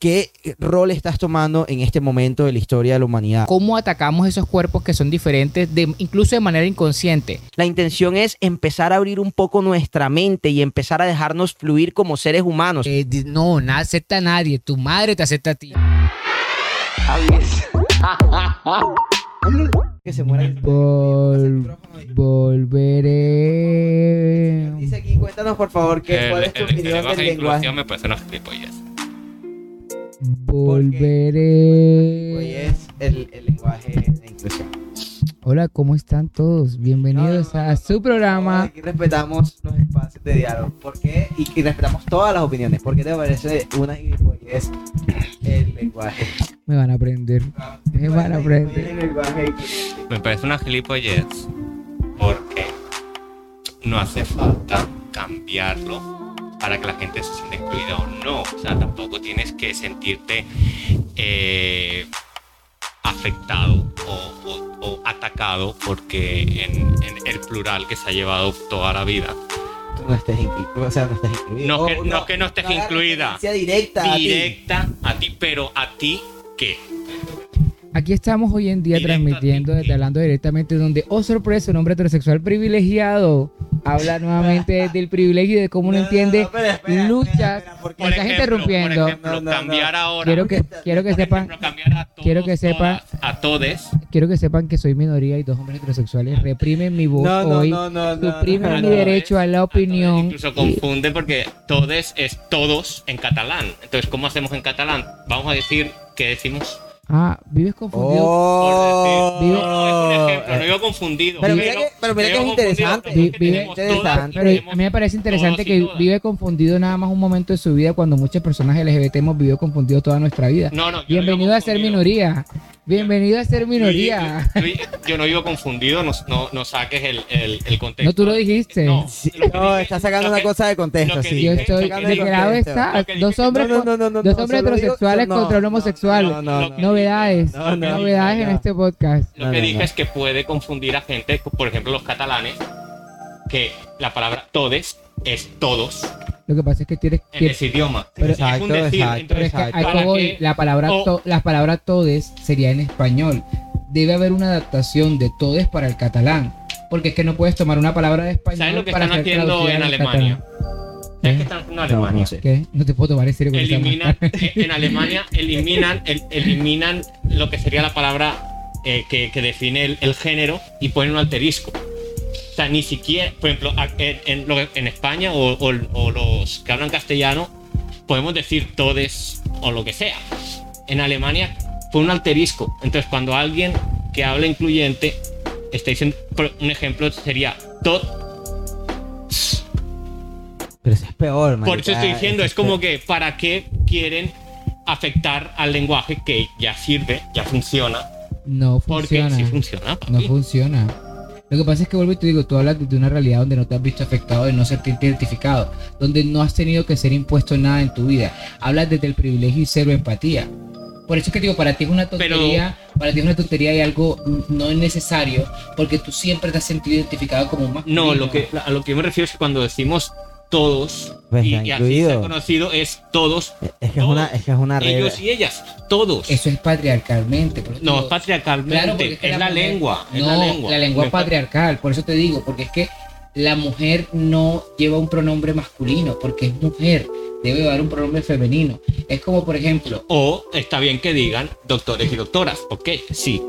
¿qué rol estás tomando en este momento de la historia de la humanidad? ¿Cómo atacamos esos cuerpos que son diferentes, de, incluso de manera inconsciente? La intención es empezar a abrir un poco nuestra mente y empezar a dejarnos fluir como seres humanos. Eh, no, no acepta a nadie. Tu madre te acepta a ti. que se muera el- Vol- volveré. Dice aquí, cuéntanos por favor qué, El, cuál es tu el- el opinión lenguaje del de lenguaje. inclusión me parece una gilipollez. Volveré. Hoy es el, el lenguaje de inclusión. Hola, ¿cómo están todos? Bienvenidos No, no, no, a no, su no, programa. Aquí respetamos los espacios de diálogo. ¿Por qué? Y, y respetamos todas las opiniones. ¿Por qué te parece una gilipollez el lenguaje? Me van a aprender. Me van a aprender. Me parece una gilipollez porque no hace falta cambiarlo para que la gente se sienta incluida o no. O sea, tampoco tienes que sentirte eh, afectado o, o- o atacado porque en, en el plural que se ha llevado toda la vida. tú no estés incluido. O sea, no estés incluido. No O- que- no que no estés incluida. referencia directa. a ti. Directa a ti, pero a ti, ¿qué? Aquí estamos hoy en día transmitiendo, desde hablando directamente, donde, oh sorpresa, un hombre heterosexual privilegiado habla nuevamente del privilegio y de cómo uno No, no, entiende no, espera, espera, luchas. espera, ¿por estás interrumpiendo. Por ejemplo, No, no. cambiar ahora. Quiero que, quiero que sepan, ejemplo, cambiar a todos, quiero que sepan- todas, a todes. quiero que sepan que soy minoría y dos hombres heterosexuales reprimen mi voz hoy, suprimen mi derecho a la opinión. Incluso confunden porque todes es todos en catalán. Entonces, ¿cómo hacemos en catalán? Vamos a decir que decimos. Ah, vives confundido. Oh. No, no, es un ejemplo, no digo confundido. Pero mira que- pero mira que digo es interesante. Vi- vive- todas. Pero a mí me parece interesante que todas. vive confundido nada más un momento de su vida cuando muchas personas LGBT hemos vivido confundido toda nuestra vida. No, no, Bienvenido a ser minoría. Bienvenido a ser minoría. Luis, Luis, yo no digo confundido, no, no, no saques el, el, el contexto. No, tú lo dijiste. No, Sí, lo que no, dije- está sacando una que- cosa de contexto, sí. dije- Yo Estoy de de qué lado contexto. está. Dos hombres, No, no, no, no, no, dos hombres heterosexuales no, contra un homosexual. no, no, no. Novedades, No, no, novedades no. en este podcast. Lo No, que no, dije no. es que puede confundir a gente, por ejemplo, los catalanes, que la palabra todes es todos Lo que pasa es que tienes en que ese idioma. Pero- es un Exacto, decir, exacto, Pero entonces, es que. La palabra, O- to- la palabra todes sería en español. Debe haber una adaptación de todes para el catalán. Porque es que no puedes tomar una palabra de español ¿Sabes lo que para están haciendo en al Alemania? ¿Sabes ¿Eh? qué están haciendo en No, Alemania? no sé. ¿Qué? No te puedo tomar en serio. eliminan, eh, en Alemania eliminan, el- eliminan lo que sería la palabra eh, que, que define el, el género y ponen un alterisco. Sea, ni siquiera, por ejemplo, en, España o, o- o los que hablan castellano, podemos decir todes o lo que sea. En Alemania fue un alterisco. Entonces, cuando alguien que habla incluyente está diciendo, un ejemplo sería tot. Pero eso es peor, Por eso estoy diciendo, es como que, ¿para qué quieren afectar al lenguaje que ya sirve, ya funciona? No Porque funciona. sí funciona. papi. No funciona. Lo que pasa es que vuelvo y te digo, tú hablas de una realidad donde no te has visto afectado, de no serte identificado, donde no has tenido que ser impuesto nada en tu vida. Hablas desde el privilegio y cero empatía. Por eso es que digo, para ti es una tontería, para ti es una tontería y algo no es necesario, porque tú siempre te has sentido identificado como un masculino. No, lo que, a lo que yo me refiero es que cuando decimos todos, Pues y, así incluido. se ha conocido, es todos, Es que es una, es que es una regla. ellos y ellas, todos. Eso es patriarcalmente. por eso no, digo, es patriarcalmente, Claro, es, la, mujer- lengua, es no, la lengua. La lengua patriarcal, por eso te digo, porque es que la mujer no lleva un pronombre masculino, porque es mujer, debe llevar un pronombre femenino. Es como, por ejemplo, O está bien que digan doctores y doctoras, ok, sí,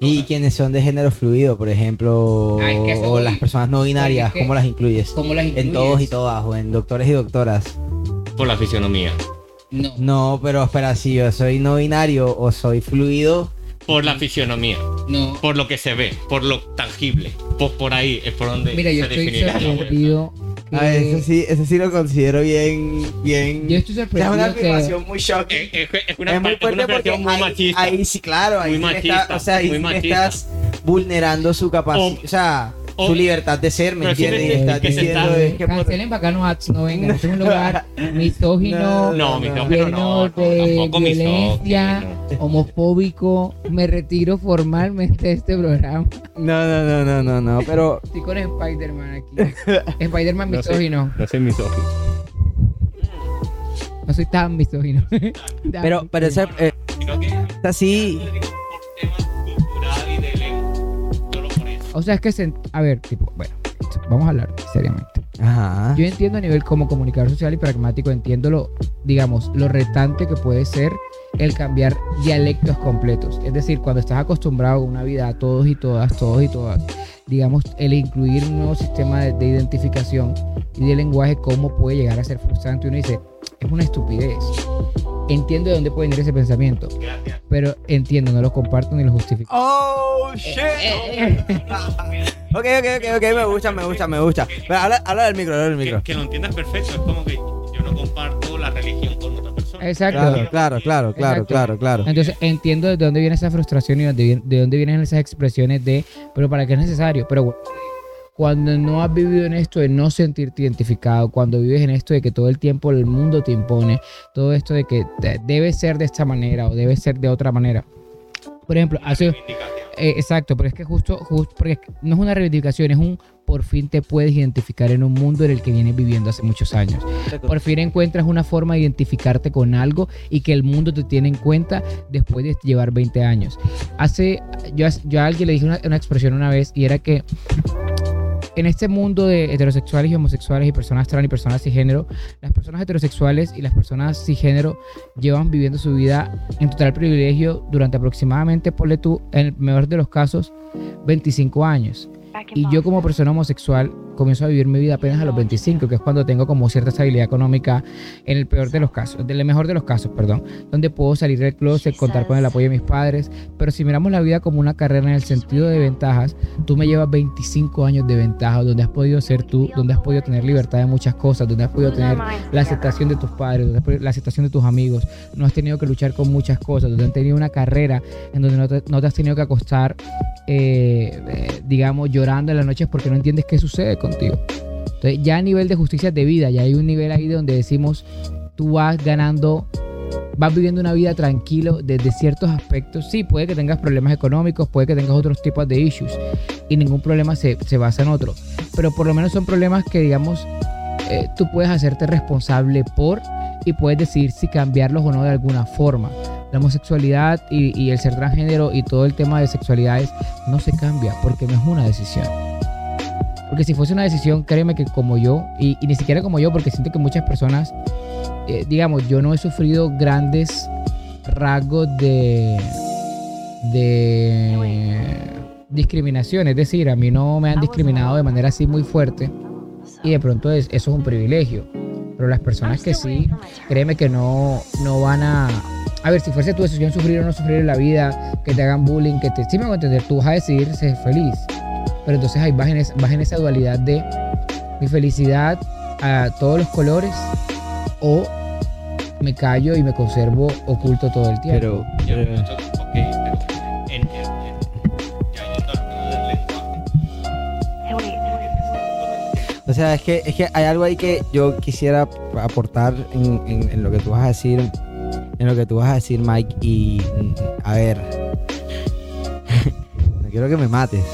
Y quienes son de género fluido, por ejemplo, Ah, es que eso o las personas no binarias, ¿cómo las incluyes? ¿cómo las En incluyes? todos y todas, o en doctores y doctoras. Por la fisionomía. No. No, pero espera, si yo soy no binario o soy fluido, Por la fisionomía. No. por lo que se ve, por lo tangible. Por, por ahí es por donde Mira, yo se estoy definirá que- eso sí, eso sí lo considero bien, bien. Yo estoy es una que. afirmación muy shocking. Es, es- es una, es muy fuerte porque muy ahí, machista. ahí sí, claro, ahí Muy sí le está- machista, o sea, ahí estás vulnerando su capacidad, O- o, sea, o- su libertad de ser, ¿me entiendes? Y que- estás que se diciendo está- es que por- Cancelen Bacano Ads, no vengan. Este es un lugar misógino, No, misógino lleno no, no, de tampoco violencia, misógino. homofóbico. Me retiro formalmente de este programa. No, no, no, no, no, no, pero Estoy con Spider-Man aquí. Spider-Man No sé. misógino. No soy misógino. No soy tan misógino. Tan Pero, pero misógino. eh, así. O sea, es que, se- a ver, tipo, bueno, vamos a hablar seriamente. Ajá. Yo entiendo a nivel como comunicador social y pragmático, entiendo lo, digamos, lo retante que puede ser el cambiar dialectos completos. Es decir, cuando estás acostumbrado a una vida a todos y todas, todos y todas, digamos, el incluir un nuevo sistema de, de identificación y de lenguaje, cómo puede llegar a ser frustrante. Uno dice, es una estupidez. Entiendo de dónde puede venir ese pensamiento, Gracias. pero entiendo, no lo comparto ni lo justifico. Oh, shit. ok, ok, ok, ok, me gusta, me gusta, me gusta. Pero habla, habla del micro, habla del micro. que lo entiendas perfecto. Es como que yo no comparto la religión con otra persona. Exacto. Claro, claro, claro, claro, Exacto. claro, claro. Entonces entiendo de dónde viene esa frustración y de dónde vienen esas expresiones de, pero para qué es necesario. Pero bueno, cuando no has vivido en esto de no sentirte identificado, cuando vives en esto de que todo el tiempo el mundo te impone, todo esto de que de- debe ser de esta manera o debe ser de otra manera. Por ejemplo, hace, eh, exacto, pero es que justo, justo, porque no es una reivindicación, es un por fin te puedes identificar en un mundo en el que vienes viviendo hace muchos años. Por fin encuentras una forma de identificarte con algo y que el mundo te tiene en cuenta después de llevar 20 años. Hace, yo, yo a alguien le dije una, una expresión una vez y era que en este mundo de heterosexuales y homosexuales y personas trans y personas cisgénero, las personas heterosexuales y las personas cisgénero llevan viviendo su vida en total privilegio durante aproximadamente, ponle tú, en el mejor de los casos, 25 años. Y yo como persona homosexual comienzo a vivir mi vida apenas a los 25, que es cuando tengo como cierta estabilidad económica en el peor de los casos, del mejor de los casos, perdón, donde puedo salir del closet, contar con el apoyo de mis padres, pero si miramos la vida como una carrera en el sentido de ventajas, tú me llevas 25 años de ventaja, donde has podido ser tú, donde has podido tener libertad de muchas cosas, donde has podido tener la aceptación de tus padres, donde has podido- la aceptación de tus amigos, no has tenido que luchar con muchas cosas, donde has tenido una carrera en donde no te, no te has tenido que acostar, eh, eh, digamos, llorando en las noches porque no entiendes qué sucede contigo. Entonces, ya a nivel de justicia de vida, ya hay un nivel ahí donde decimos, tú vas ganando, vas viviendo una vida tranquilo desde ciertos aspectos. Sí, puede que tengas problemas económicos, puede que tengas otros tipos de issues y ningún problema se, se basa en otro. Pero por lo menos son problemas que, digamos, eh, tú puedes hacerte responsable por y puedes decidir si cambiarlos o no de alguna forma. La homosexualidad y, y el ser transgénero y todo el tema de sexualidades no se cambia porque no es una decisión. Porque si fuese una decisión, créeme que como yo, y, ni siquiera como yo, porque siento que muchas personas, eh, digamos, yo no he sufrido grandes rasgos de, discriminación. Es decir, a mí no me han discriminado de manera así muy fuerte y de pronto es- eso es un privilegio. Pero las personas que sí, créeme que no, no van a... A ver, si fuese tu decisión sufrir o no sufrir en la vida, que te hagan bullying, que te... Sí me hago entender, tú vas a decidir ser feliz. Pero entonces ahí vas en, es- vas en esa dualidad de mi felicidad a todos los colores o me callo y me conservo oculto todo el tiempo. Pero, Yo eh, pienso, ok, pero en, en, en, ya yendo al lenguaje. o sea, es que, es que hay algo ahí que yo quisiera aportar en, en- en lo que tú vas a decir, en lo que tú vas a decir, Mike. Y, a ver, no quiero que me mates.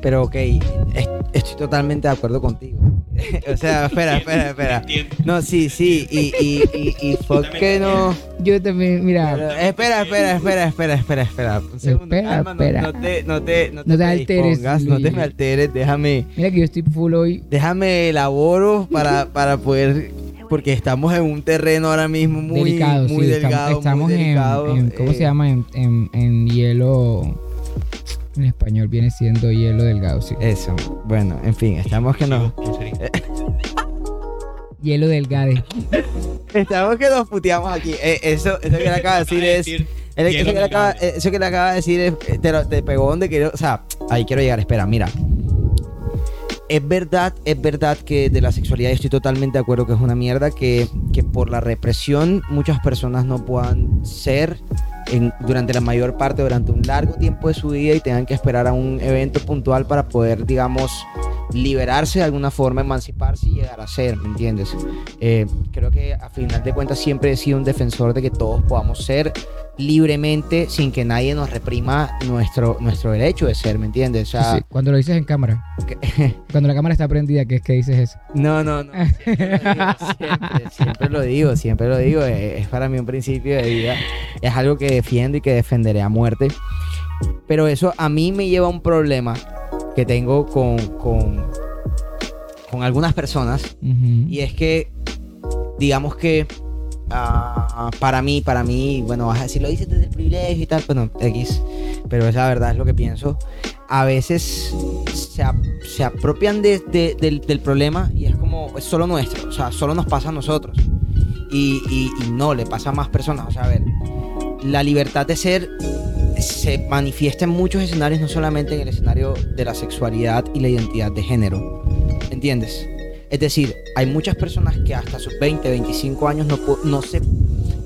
Pero, ok, es- estoy totalmente de acuerdo contigo. o sea, espera, espera, espera. No, sí, sí, y, y, y, y fuck que no. Yo también, mira, Pero, espera, espera, espera, espera, espera, espera. Un segundo, Espera, calma, no- espera. No, te, no te, no te, No te alteres, no te me alteres, déjame, mira que yo estoy full hoy. déjame elaboro para, para poder, porque estamos en un terreno ahora mismo muy, delicado, muy sí, delgado, estamos, muy estamos delicado. en, ¿cómo se eh, llama? En, en- en hielo, en español viene siendo hielo delgado, sí. Eso, bueno, en fin, estamos que nos. Hielo delgado. estamos que nos puteamos aquí. Eh, eso, eso que le acaba de decir es, Decir, el- eso, hielo que le acaba, delgado. eh, eso que le acaba de decir es, eh, te, lo- te pegó donde quiero, o sea, ahí quiero llegar, espera, mira. Es verdad, es verdad que de la sexualidad estoy totalmente de acuerdo que es una mierda, que, que por la represión muchas personas no puedan ser en- durante la mayor parte, durante un largo tiempo de su vida y tengan que esperar a un evento puntual para poder, digamos, liberarse de alguna forma, emanciparse y llegar a ser, ¿me entiendes? Eh, creo que a final de cuentas siempre he sido un defensor de que todos podamos ser libremente sin que nadie nos reprima nuestro, nuestro derecho de ser, ¿me entiendes? O sea, Sí, Cuando lo dices en cámara. Cuando la cámara está prendida, ¿qué es que dices eso? no, no, no. Siempre, siempre lo digo, siempre lo digo. Es, es para mí un principio de vida. Es algo que defiendo y que defenderé a muerte. Pero eso a mí me lleva a un problema que tengo con, con, con algunas personas y es que, digamos que ah, para mí, para mí, bueno, vas a decir, lo dices desde el privilegio y tal, bueno, X, pero es la verdad, es lo que pienso. A veces se, se apropian de- de- del, del problema y es como, es solo nuestro, o sea, solo nos pasa a nosotros. Y, y- y no, le pasa a más personas. O sea, a ver, la libertad de ser se manifiesta en muchos escenarios, no solamente en el escenario de la sexualidad y la identidad de género. ¿Entiendes? Es decir, hay muchas personas que hasta sus 20, 25 años no, se,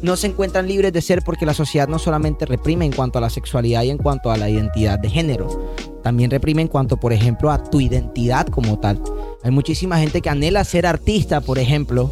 no se encuentran libres de ser porque la sociedad no solamente reprime en cuanto a la sexualidad y en cuanto a la identidad de género, también reprime en cuanto, por ejemplo, a tu identidad como tal. Hay muchísima gente que anhela ser artista, por ejemplo.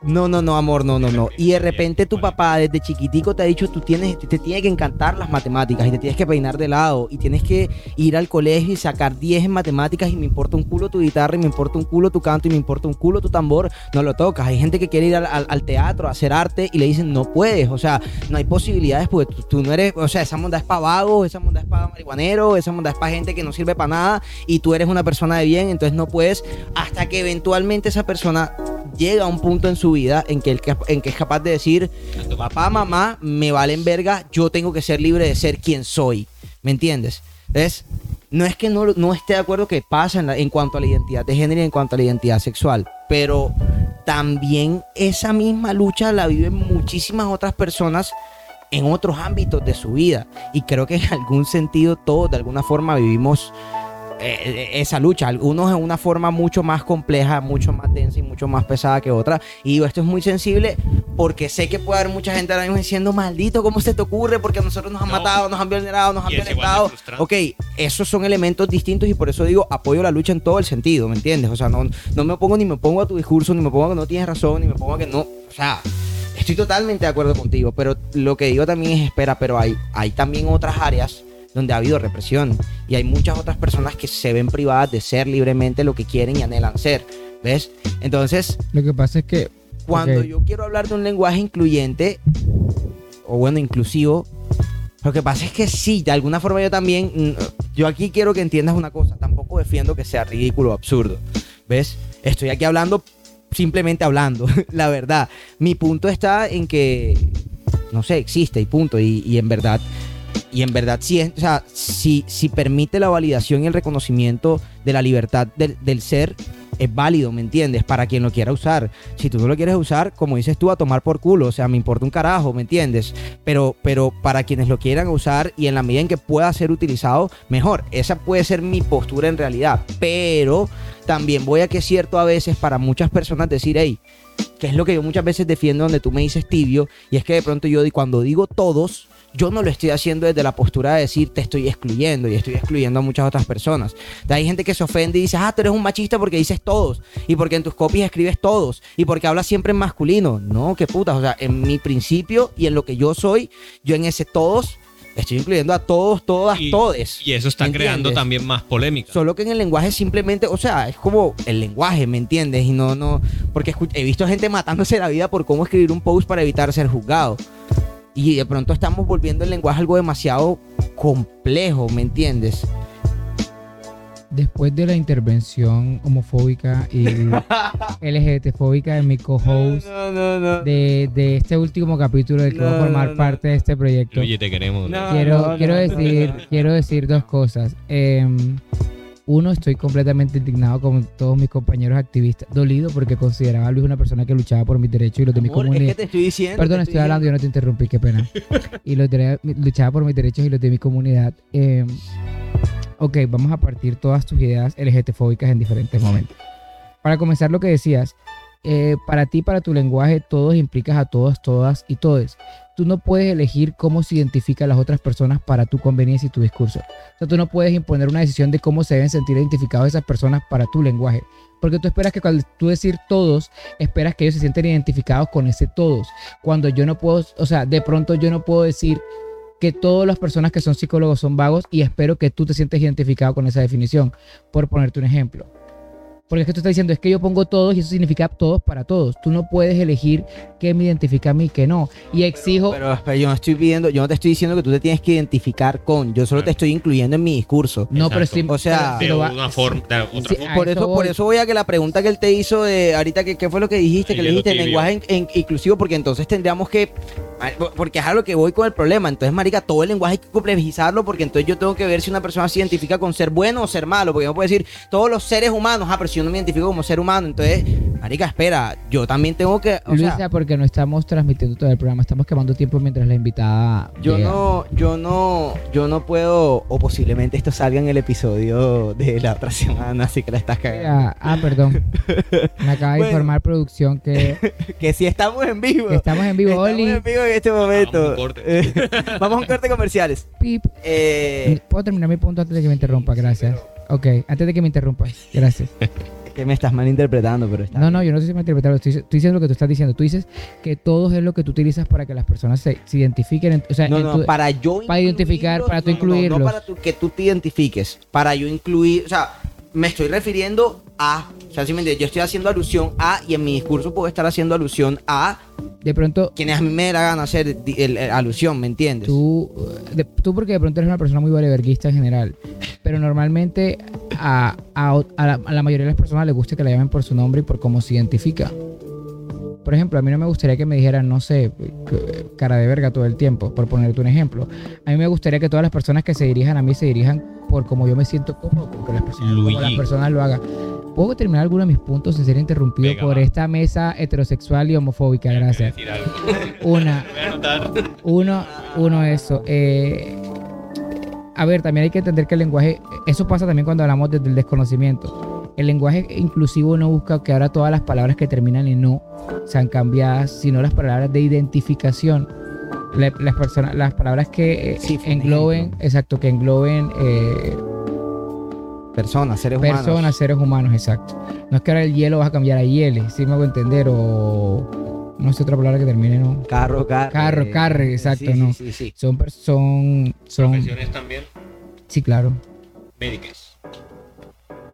No, no, no, amor, no, no, no. Y de repente tu papá desde chiquitico te ha dicho, tú tienes, te tiene que encantar las matemáticas y te tienes que peinar de lado y tienes que ir al colegio y sacar 10 en matemáticas y me importa un culo tu guitarra y me importa un culo tu canto y me importa un culo tu tambor, no lo tocas. Hay gente que quiere ir al, al- al teatro a hacer arte y le dicen, no puedes, o sea, no hay posibilidades porque tú, tú no eres, o sea, esa monda es para vagos, esa monda es para marihuanero, esa monda es para gente que no sirve para nada y tú eres una persona de bien, entonces no puedes hasta que eventualmente esa persona llega a un punto en su vida en que, cap- en que es capaz de decir, papá, mamá, me valen verga, yo tengo que ser libre de ser quien soy. ¿Me entiendes? Entonces, no es que no, no esté de acuerdo que pasa en, la- en cuanto a la identidad de género y en cuanto a la identidad sexual, pero también esa misma lucha la viven muchísimas otras personas en otros ámbitos de su vida. Y creo que en algún sentido todos de alguna forma vivimos eh, esa lucha. Algunos en una forma mucho más compleja, mucho más densa y mucho más pesada que otra. Y digo, esto es muy sensible porque sé que puede haber mucha gente ahora mismo diciendo, maldito, ¿cómo se te ocurre? Porque a nosotros nos han No. matado, nos han violado, nos han violentado. Ok, esos son elementos distintos y por eso digo, apoyo la lucha en todo el sentido, ¿me entiendes? O sea, no, no me opongo ni me opongo a tu discurso, ni me opongo a que no tienes razón, ni me opongo a que no. O sea, estoy totalmente de acuerdo contigo, pero lo que digo también es espera, pero hay, hay también otras áreas donde ha habido represión y hay muchas otras personas que se ven privadas de ser libremente lo que quieren y anhelan ser. ¿Ves? Entonces, Lo que pasa es que. cuando yo quiero hablar de un lenguaje incluyente, o bueno, inclusivo, lo que pasa es que sí, de alguna forma yo también, mm, yo aquí quiero que entiendas una cosa, tampoco defiendo que sea ridículo o absurdo, ¿ves? Estoy aquí hablando, simplemente hablando, la verdad. Mi punto está en que, no sé, existe y punto, y, y en verdad... Y en verdad, sí es, o sea, si, si permite la validación y el reconocimiento de la libertad del, del ser, es válido, ¿me entiendes? Para quien lo quiera usar. Si tú no lo quieres usar, como dices tú, a tomar por culo, o sea, me importa un carajo, ¿me entiendes? Pero, pero para quienes lo quieran usar y en la medida en que pueda ser utilizado, mejor. Esa puede ser mi postura en realidad. Pero también voy a que es cierto a veces para muchas personas decir, hey, que es lo que yo muchas veces defiendo donde tú me dices tibio, y es que de pronto yo cuando digo todos, yo no lo estoy haciendo desde la postura de decir te estoy excluyendo y estoy excluyendo a muchas otras personas. Hay gente que se ofende y dice, ah, tú eres un machista porque dices todos, y porque en tus copias escribes todos, y porque hablas siempre en masculino. No, qué putas, o sea, en mi principio y en lo que yo soy, yo en ese todos estoy incluyendo a todos, todas, Y- todes. Y eso está ¿Me creando entiendes? también más polémica. Solo que en el lenguaje simplemente, o sea, es como el lenguaje, ¿me entiendes? Y no, no, porque he visto gente matándose la vida por cómo escribir un post para evitar ser juzgado. Y de pronto estamos volviendo el lenguaje algo demasiado complejo, ¿me entiendes? Después de la intervención homofóbica y LGBTfóbica de mi co-host No, no, no. de, de este último capítulo del que va a formar no, no. parte de este proyecto, Oye, te queremos. No. quiero, no, quiero decir, no, no. quiero decir dos cosas. Em, uno, estoy completamente indignado con todos mis compañeros activistas, dolido porque consideraba a Luis una persona que luchaba por mis derechos y los de mi es comunidad. que te estoy diciendo. Perdón, estoy hablando, yo no te interrumpí, qué pena. Y los de- luchaba por mis derechos y los de mi comunidad. Eh, ok, vamos a partir todas tus ideas LGTfóbicas en diferentes momentos. Para comenzar, lo que decías, eh, para ti, para tu lenguaje, todos implicas a todos, todas y todes. Tú no puedes elegir cómo se identifica a las otras personas para tu conveniencia y tu discurso. O sea, tú no puedes imponer una decisión de cómo se deben sentir identificados esas personas para tu lenguaje. Porque tú esperas que cuando tú decir todos, esperas que ellos se sienten identificados con ese todos. Cuando yo no puedo, o sea, de pronto yo no puedo decir que todas las personas que son psicólogos son vagos y espero que tú te sientes identificado con esa definición, por ponerte un ejemplo. Porque es que tú estás diciendo, es que yo pongo todos y eso significa todos para todos. Tú no puedes elegir qué me identifica a mí y qué no. Y exijo... Pero, yo no estoy pidiendo, yo no te estoy diciendo que tú te tienes que identificar con, yo solo te estoy incluyendo en mi discurso. no, pero sí... O sea, De una forma, de otra Sí, forma. a Por eso eso, por voy. eso voy a que la pregunta que él te hizo de ahorita, que, ¿qué fue lo que dijiste? El que le dijiste tibio. lenguaje en- en- inclusivo, porque entonces tendríamos que. Porque es a lo que voy con el problema. Entonces, Marica, todo el lenguaje hay que complejizarlo, porque entonces yo tengo que ver si una persona se identifica con ser bueno o ser malo. Porque no puedo decir todos los seres humanos, ah, pero si yo no me identifico como ser humano, entonces, Marica, espera, yo también tengo que. O Luisa, sea, porque no estamos transmitiendo todo el programa, estamos quemando tiempo mientras la invitada. yo llega. no, yo no, yo no puedo, o posiblemente esto salga en el episodio de la otra semana, así que la estás cagando. Mira, ah, perdón. Me acaba de Bueno. informar producción que, Que si estamos en vivo. que estamos en vivo. Estamos Oli, en vivo en este momento. Vamos a un corte. Vamos a un corte comerciales. pip. Eh, ¿Puedo terminar mi punto antes de que me interrumpa? Gracias. Ok, antes de que me interrumpas. Gracias. que me estás malinterpretando, pero está. No, no, yo no sé si me interpretar, estoy, estoy diciendo lo que tú estás diciendo. Tú dices que todos es lo que tú utilizas para que las personas se, se identifiquen. en- o sea, No, en no, tu- para yo para identificar, para tú no, no, no, incluirlos. No, para tú- que tú te identifiques. Para yo incluir, o sea, me estoy refiriendo a, o sea, si me entiendes, yo estoy haciendo alusión a y en mi discurso puedo estar haciendo alusión a de pronto quienes a mí me la gana hacer di- el- el- alusión, ¿me entiendes? tú, de- tú porque de pronto eres una persona muy valeverguista en general, pero normalmente a, a- a la, a la mayoría de las personas les gusta que la llamen por su nombre y por cómo se identifica. Por ejemplo, a mí no me gustaría que me dijeran, no sé, cara de verga todo el tiempo, por ponerte un ejemplo. A mí me gustaría que todas las personas que se dirijan a mí se dirijan por cómo yo me siento cómodo, con que las personas, como las personas lo hagan. ¿Puedo terminar alguno de mis puntos sin ser interrumpido Venga, por va. esta mesa heterosexual y homofóbica? Gracias. Una, uno, uno eso. eh, a ver, también hay que entender que el lenguaje, eso pasa también cuando hablamos desde el desconocimiento. El lenguaje inclusivo no busca que ahora todas las palabras que terminan en no sean cambiadas, sino las palabras de identificación. La- las personas, las palabras que eh, Sí, engloben, exacto, que engloben eh, Personas, seres personas, humanos. seres humanos, exacto. No es que ahora el hielo vas a cambiar a hiele, si me hago entender, o no sé otra palabra que termine en no. Carro, carro. Carro, carre, exacto, sí, no. Sí, sí, sí. Son, son, son, Profesiones también sí, claro. médicas.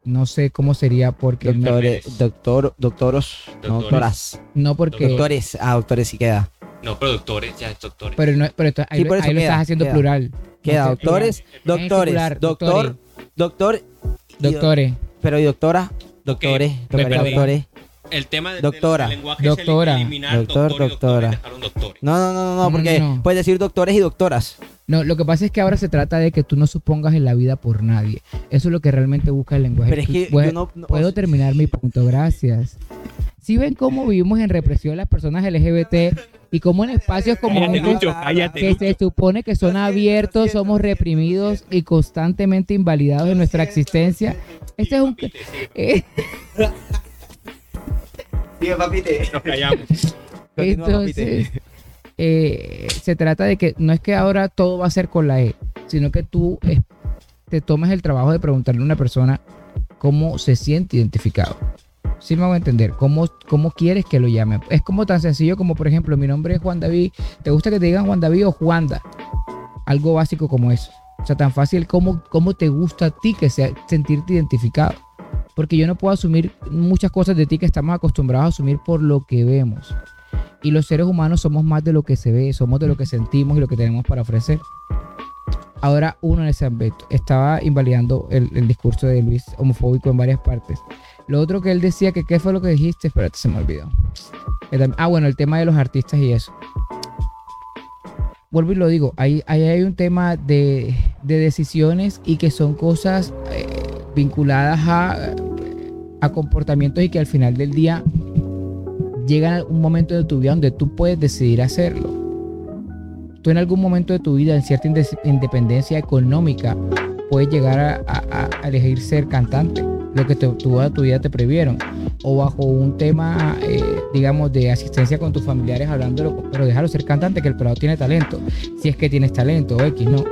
No sé cómo sería porque me- doctor, doctoros, no, doctoras. no porque Doctores, ah, doctores sí queda. No, pero doctores, ya es doctores. pero no pero esto- ahí, Sí, lo- por eso ahí lo queda, estás haciendo queda. plural. Queda No sé, doctores, plural. doctores, singular, doctor, doctor, y- Doctores. pero y doctora, doctores, perdí. doctores. El tema del, Doctora. del lenguaje Doctora. es el eliminar Doctor, doctor, doctora. No, no, no, no, porque no, no. puedes decir doctores y doctoras. No, lo que pasa es que ahora se trata de que tú no supongas en la vida por nadie. Eso es lo que realmente busca el lenguaje. Pero es que Puedo- yo no- no- Puedo terminar mi punto, gracias. Si ven cómo vivimos en represión las personas LGBT y cómo en espacios como Cállate, estos Lucho, cállate, que se supone que son abiertos, somos reprimidos y constantemente invalidados en nuestra existencia. Este es un... eh, Dime, papite. Nos callamos. Continúa, Entonces, papite. eh, se trata de que no es que ahora todo va a ser con la E, sino que tú eh, te tomes el trabajo de preguntarle a una persona cómo se siente identificado. Sí me hago entender, ¿Cómo, cómo quieres que lo llamen. Es como tan sencillo como, por ejemplo, mi nombre es Juan David. ¿Te gusta que te digan Juan David o Juanda? Algo básico como eso. O sea, tan fácil como cómo te gusta a ti que sea sentirte identificado. Porque yo no puedo asumir muchas cosas de ti que estamos acostumbrados a asumir por lo que vemos. Y los seres humanos somos más de lo que se ve, somos de lo que sentimos y lo que tenemos para ofrecer. Ahora uno en ese aspecto. Estaba invalidando el, el discurso de Luis homofóbico en varias partes. Lo otro que él decía, que qué fue lo que dijiste, espérate, se me olvidó. Tam- Ah, bueno, el tema de los artistas y eso. Vuelvo y lo digo, ahí, ahí hay un tema de, de decisiones y que son cosas eh, vinculadas a, a comportamientos y que al final del día llega un momento de tu vida donde tú puedes decidir hacerlo. Tú en algún momento de tu vida, en cierta independencia económica, puedes llegar a, elegir ser cantante. lo que toda tu vida te previeron. O bajo un tema, eh, digamos, de asistencia con tus familiares hablándolo, pero déjalo ser cantante, que el pelado tiene talento. Si es que tienes talento, X, no.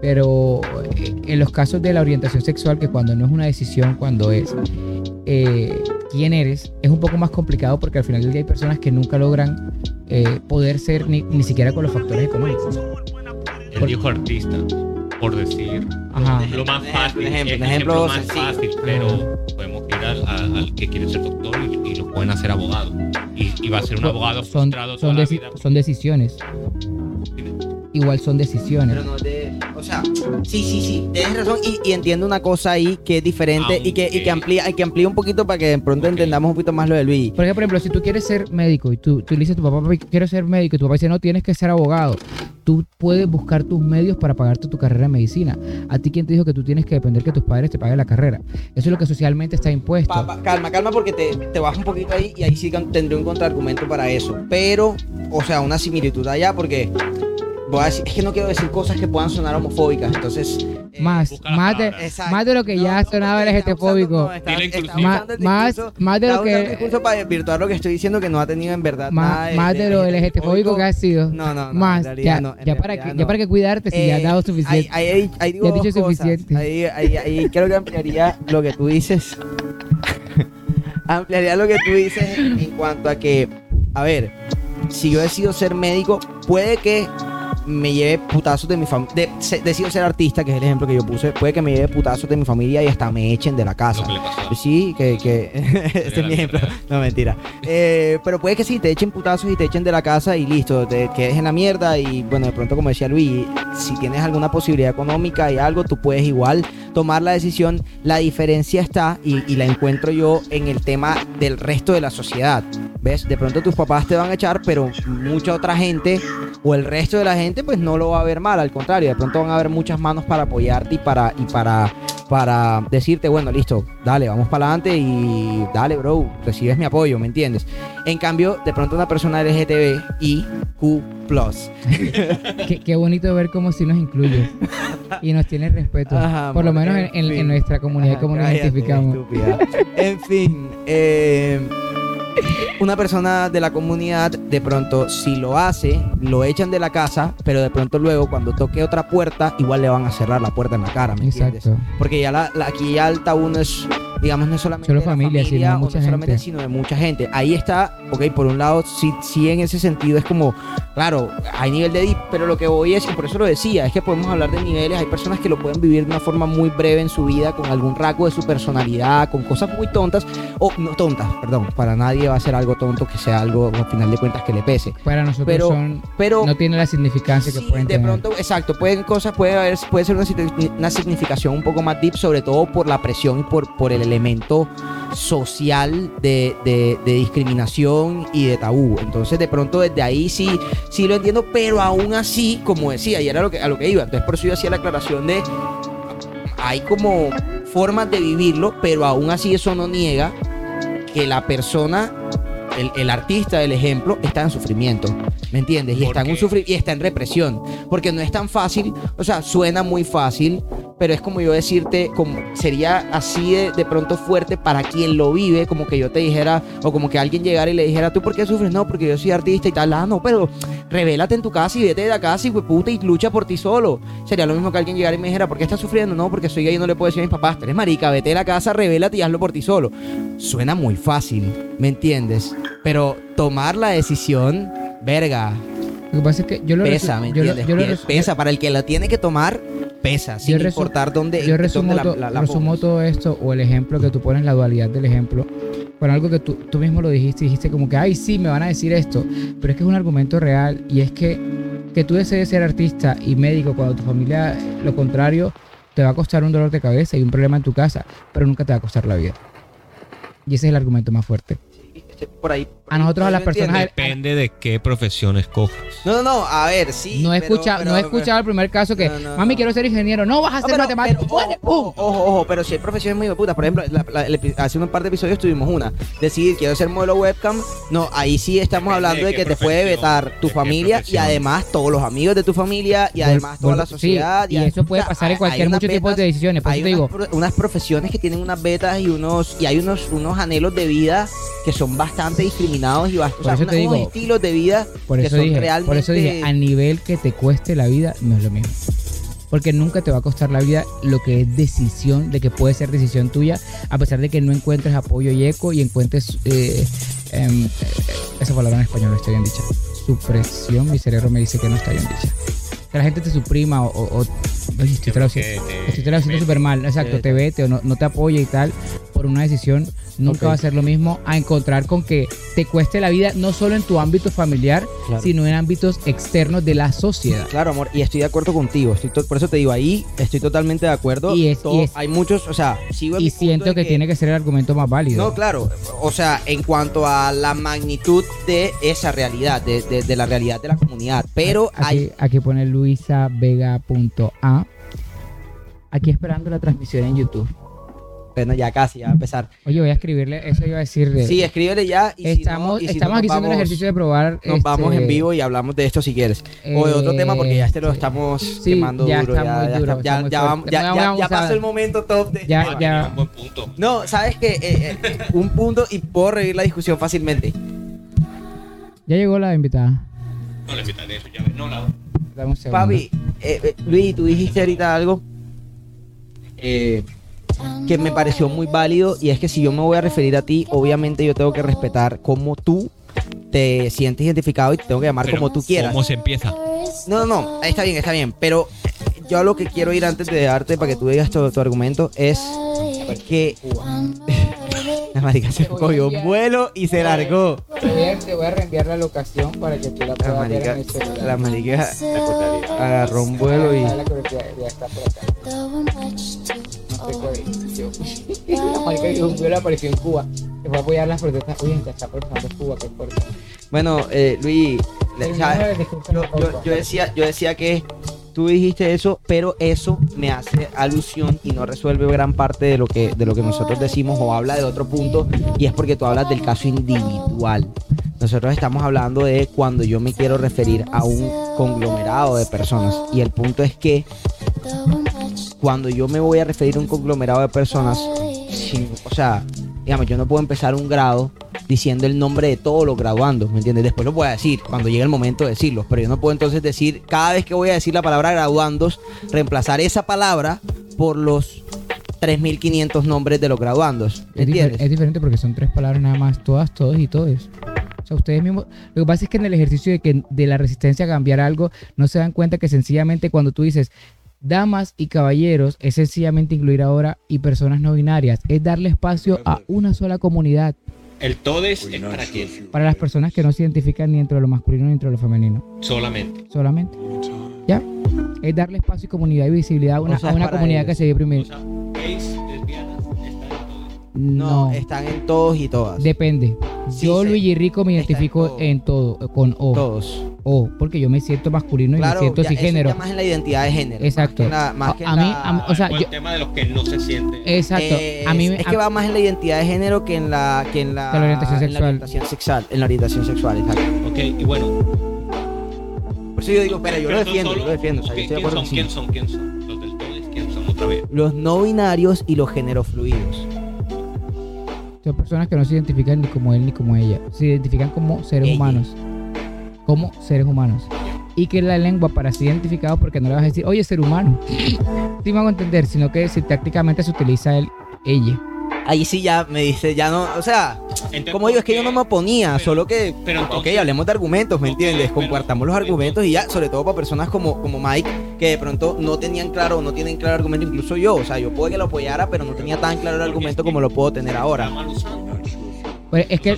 Pero eh, en los casos de la orientación sexual, que cuando no es una decisión, cuando es eh, quién eres, es un poco más complicado porque al final del día hay personas que nunca logran eh, poder ser ni, ni siquiera con los factores económicos. Él Por- dijo artista, por decir Ajá. lo más Un fácil, ejemplo, un ejemplo ejemplo más fácil, pero podemos ir al, al- al que quiere ser doctor y, y lo pueden hacer abogado. Y, y va a ser un abogado son, frustrado toda son, la deci- vida. son decisiones. Igual son decisiones. Pero no de. O sea, sí, sí, sí. Tienes razón. Y, y entiendo una cosa ahí que es diferente y que, y que Aunque- amplía, y que amplía un poquito para que de pronto entendamos un poquito más lo de Luis. Porque, por ejemplo, si tú quieres ser médico y tú, tú le dices a tu papá, "Papi, quiero ser médico, y tu papá dice, no, tienes que ser abogado, tú puedes buscar tus medios para pagarte tu carrera en medicina. ¿A ti quién te dijo que tú tienes que depender que tus padres te paguen la carrera? Eso es lo que socialmente está impuesto. Pa- pa- calma, calma, porque te, te baja un poquito ahí y ahí sí tendré un contraargumento para eso. Pero, o sea, una similitud allá, porque voy a decir, es que no quiero decir cosas que puedan sonar homofóbicas, entonces. eh, más, de, más de lo que No, ya no, sonaba el inclusivo. Más, más, más de lo que... discurso para desvirtuar lo que estoy diciendo que no ha tenido en verdad nada Más, más de lo LGTfóbico que ha sido. No, no, no. más, ya, no, ya, para que, no. ya para que cuidarte si ya has Eh, dado suficiente. Ahí, ahí, ahí digo Ya has dicho cosas. suficiente. Ahí, ahí, ahí creo que ampliaría lo que tú dices. ampliaría lo que tú dices en cuanto a que, a ver, si yo decido ser médico, puede que me lleve putazos de mi familia. decido ser artista, que es el ejemplo que yo puse. Puede que me lleve putazos de mi familia y hasta me echen de la casa. Lo que le pasó Sí, que, que este es mi ejemplo. No, mentira. Eh, pero puede que sí, te echen putazos y te echen de la casa y listo, te quedes en la mierda y bueno, de pronto como decía Luis, si tienes alguna posibilidad económica y algo, tú puedes igual tomar la decisión. La diferencia está y, y la encuentro yo en el tema del resto de la sociedad. ¿Ves? De pronto tus papás te van a echar, pero mucha otra gente o el resto de la gente pues no lo va a ver mal, al contrario, de pronto van a haber muchas manos para apoyarte y para, y para, para decirte, bueno, listo, dale, vamos para adelante y dale, bro, recibes mi apoyo, ¿me entiendes? En cambio, de pronto una persona LGTB y Q+. Qué, qué bonito ver cómo sí nos incluye y nos tiene respeto. Ajá, por lo menos en, en- nuestra comunidad, Ajá, como nos identificamos. estúpida. En fin, eh, una persona de la comunidad de pronto si lo hace, lo echan de la casa, pero de pronto luego cuando toque otra puerta, igual le van a cerrar la puerta en la cara, ¿me entiendes? Exacto. Porque ya la, la- aquí ya el tabú no es, digamos, no es solamente Solo de la familia, sino mucha no solamente, gente. sino de mucha gente. Ahí está, ok, por un lado, sí, sí en ese sentido es como, claro, hay nivel de deep, pero lo que voy es, y por eso lo decía, es que podemos hablar de niveles, hay personas que lo pueden vivir de una forma muy breve en su vida, con algún rasgo de su personalidad, con cosas muy tontas, o no tontas, perdón, para nadie va a ser algo tonto que sea algo, al final de cuentas, que le pese. Para nosotros Pero- son, Pero no tiene la significancia que pueden de tener. pronto, exacto, pueden cosas, puede haber, puede ser una, una significación un poco más deep, sobre todo por la presión y por, por el elemento social de, de- de discriminación y de tabú. Entonces, de pronto, desde ahí sí, sí lo entiendo, pero aún así, como decía, y era lo que, a lo que iba. Entonces, por eso yo hacía la aclaración de hay como formas de vivirlo, pero aún así eso no niega que la persona, el, el artista del ejemplo, está en sufrimiento. ¿Me entiendes? Y ¿Por está, en un sufri- y está en represión. Porque no es tan fácil, o sea, suena muy fácil, pero es como yo decirte, como sería así de, de pronto fuerte para quien lo vive, como que yo te dijera, o como que alguien llegara y le dijera, ¿tú por qué sufres? No, porque yo soy artista y tal. Ah, no, pero revélate en tu casa y vete de la casa y puta y lucha por ti solo. Sería lo mismo que alguien llegara y me dijera, ¿por qué estás sufriendo? No, porque soy gay y no le puedo decir a mis papás, tú eres marica, vete de la casa, revélate y hazlo por ti solo. Suena muy fácil, ¿me entiendes? Pero tomar la decisión, verga, Lo que pasa es que yo lo pesa, ¿me yo lo- yo lo pesa, para el que la tiene que tomar, pesa, sin resu- importar dónde, yo dónde resumo, la, to- la- la resumo todo esto o el ejemplo que tú pones, la dualidad del ejemplo, con algo que tú, tú mismo lo dijiste, dijiste como que, ay, sí, me van a decir esto, pero es que es un argumento real y es que que tú desees ser artista y médico cuando tu familia lo contrario te va a costar un dolor de cabeza y un problema en tu casa, pero nunca te va a costar la vida. Y ese es el argumento más fuerte. Este, por ahí A nosotros, a las personas- Depende de qué profesión escojas. No, no, no, a ver, sí. no he pero- escuchado, pero- no he escuchado el primer caso que, No, no, mami, quiero ser ingeniero. No, vas a ser matemático. ojo, ¡Pum! ojo, pero si hay profesiones muy putas, por ejemplo, la- hace un par de episodios tuvimos una, decidir quiero ser modelo webcam, no, ahí sí estamos Depende hablando de que te puede vetar tu familia y además todos los amigos de tu familia y además toda la sí, sociedad. y a- eso puede o sea, pasar en cualquier hay unas mucho tipo de decisiones, por hay eso te digo. unas profesiones que tienen unas betas y unos y hay unos unos anhelos de vida que son bastante discriminados y bast- o sea, unos digo, estilos de vida Por que eso son dije, realmente por eso dije, a nivel que te cueste la vida, no es lo mismo. Porque nunca te va a costar la vida lo que es decisión, de que puede ser decisión tuya, a pesar de que no encuentres apoyo y eco y encuentres eh, em, eh, esa palabra en español no está bien dicha. Supresión, mi cerebro me dice que no está bien dicha. Que la gente te suprima o, o- o- estoy traduciendo, súper mal, exacto, te- te vete o no, no te apoye y tal por una decisión, nunca va a ser lo mismo a encontrar con que te cueste la vida no solo en tu ámbito familiar, Claro. sino en ámbitos externos de la sociedad. Claro, amor, y estoy de acuerdo contigo. Estoy por eso te digo, ahí estoy totalmente de acuerdo. Y es- Todo- y es- hay muchos, o sea, sigo Y siento que, tiene que ser el argumento más válido. No, claro, o sea, en cuanto a la magnitud de esa realidad, de, de- de la realidad de la comunidad. Pero aquí, hay. aquí pone luisavega.a. Aquí esperando la transmisión en YouTube. Bueno, ya casi, ya va a empezar. Oye, voy a escribirle, eso iba a decir de... Sí, escríbele ya. Y estamos si no, y si estamos no, aquí nos haciendo el vamos- ejercicio de probar... Nos este, vamos en vivo y hablamos de esto si quieres. o de otro tema porque ya este lo este, estamos sí, quemando ya duro. está ya, ya está- ya- ya ya- ya- pasó el momento top de. Ya, ya. un buen punto. No, sabes que un punto y puedo revivir la discusión fácilmente. Ya llegó la invitada. No le invitaré eso, ya ves. No, la. Dame un segundo. Papi, eh, eh, Luis, tú dijiste ahorita algo eh, que me pareció muy válido y es que si yo me voy a referir a ti, obviamente yo tengo que respetar cómo tú te sientes identificado y te tengo que llamar Pero, como tú quieras. ¿Cómo se empieza? No, no, no, está bien, está bien, pero yo lo que quiero ir antes de darte para que tú digas tu, tu argumento es que la marica se cogió un vuelo y se largó. Te voy, a, te voy a reenviar la locación para que tú la La puedas ver marica, en el celular. la marica agarró un vuelo y... La coreografía ya está por acá. Yo- apareció en Cuba. A apoyar las protestas. Está Cuba, qué fuerte. Bueno, eh, Luis, yo, yo decía, yo decía que tú dijiste eso, pero eso me hace alusión y no resuelve gran parte de lo que de lo que nosotros decimos o habla de otro punto y es porque tú hablas del caso individual. Nosotros estamos hablando de cuando yo me quiero referir a un conglomerado de personas y el punto es que cuando yo me voy a referir a un conglomerado de personas, sin- o sea, digamos, yo no puedo empezar un grado diciendo el nombre de todos los graduandos, ¿me entiendes? Después lo voy a decir, cuando llegue el momento de decirlos, pero yo no puedo entonces decir, cada vez que voy a decir la palabra graduandos, reemplazar esa palabra por los 3.500 nombres de los graduandos, ¿me Es, entiendes? es diferente porque son tres palabras nada más, todas, todos y todos. O sea, ustedes mismos. Lo que pasa es que en el ejercicio de, que, de la resistencia a cambiar algo, no se dan cuenta que sencillamente cuando tú dices damas y caballeros, es sencillamente incluir ahora y personas no binarias. Es darle espacio a una sola comunidad. El todes es para quién? Para las personas que no se identifican ni dentro de lo masculino ni dentro de lo femenino. Solamente. Solamente. ¿Ya? Es darle espacio y comunidad y visibilidad a una, O sea, a una comunidad ellos. que se ve O primero. sea, gays, lesbianas, están en todes. No, No. están en todos y todas. Depende. Sí, yo, sí. Luigi Rico, me Está en identifico todo. en todo, con O. todos. O, porque yo me siento masculino y me siento ya, eso cisgénero. ya más en la identidad de género. Exacto. Más que en la- el tema de los que no se sienten. Exacto. Eh, a mí me- es a- que va más en la identidad de género que en la que en la, Que la orientación en la sexual. orientación sexual, en la orientación sexual, exacto. Ok, y bueno. Por eso yo digo, pero yo lo defiendo, yo lo defiendo, o sea, ok, yo estoy de ¿quién son? ¿Quién son? ¿Quién son? Los del todes, ¿quién son? Otra vez. Los no binarios y los géneros fluidos. Son personas que no se identifican ni como él ni como ella. Se identifican como seres Ella. humanos. Como seres humanos. Y que la lengua para ser identificado, porque no le vas a decir, oye, ser humano. Sí me hago entender, sino que sintácticamente se utiliza el ella. Ahí sí ya me dice, ya no, o sea, Entonces, como digo, es que yo no me oponía, Pero- solo que, pero ok, entonces- hablemos de argumentos, ¿me Ok, entiendes? pero- Compartamos los argumentos y ya, sobre todo para personas como, como Mike, que de pronto no tenían claro o no tienen claro el argumento, incluso yo, o sea, yo puedo que lo apoyara, pero no tenía tan claro el argumento es como lo puedo tener ahora. Pues es que,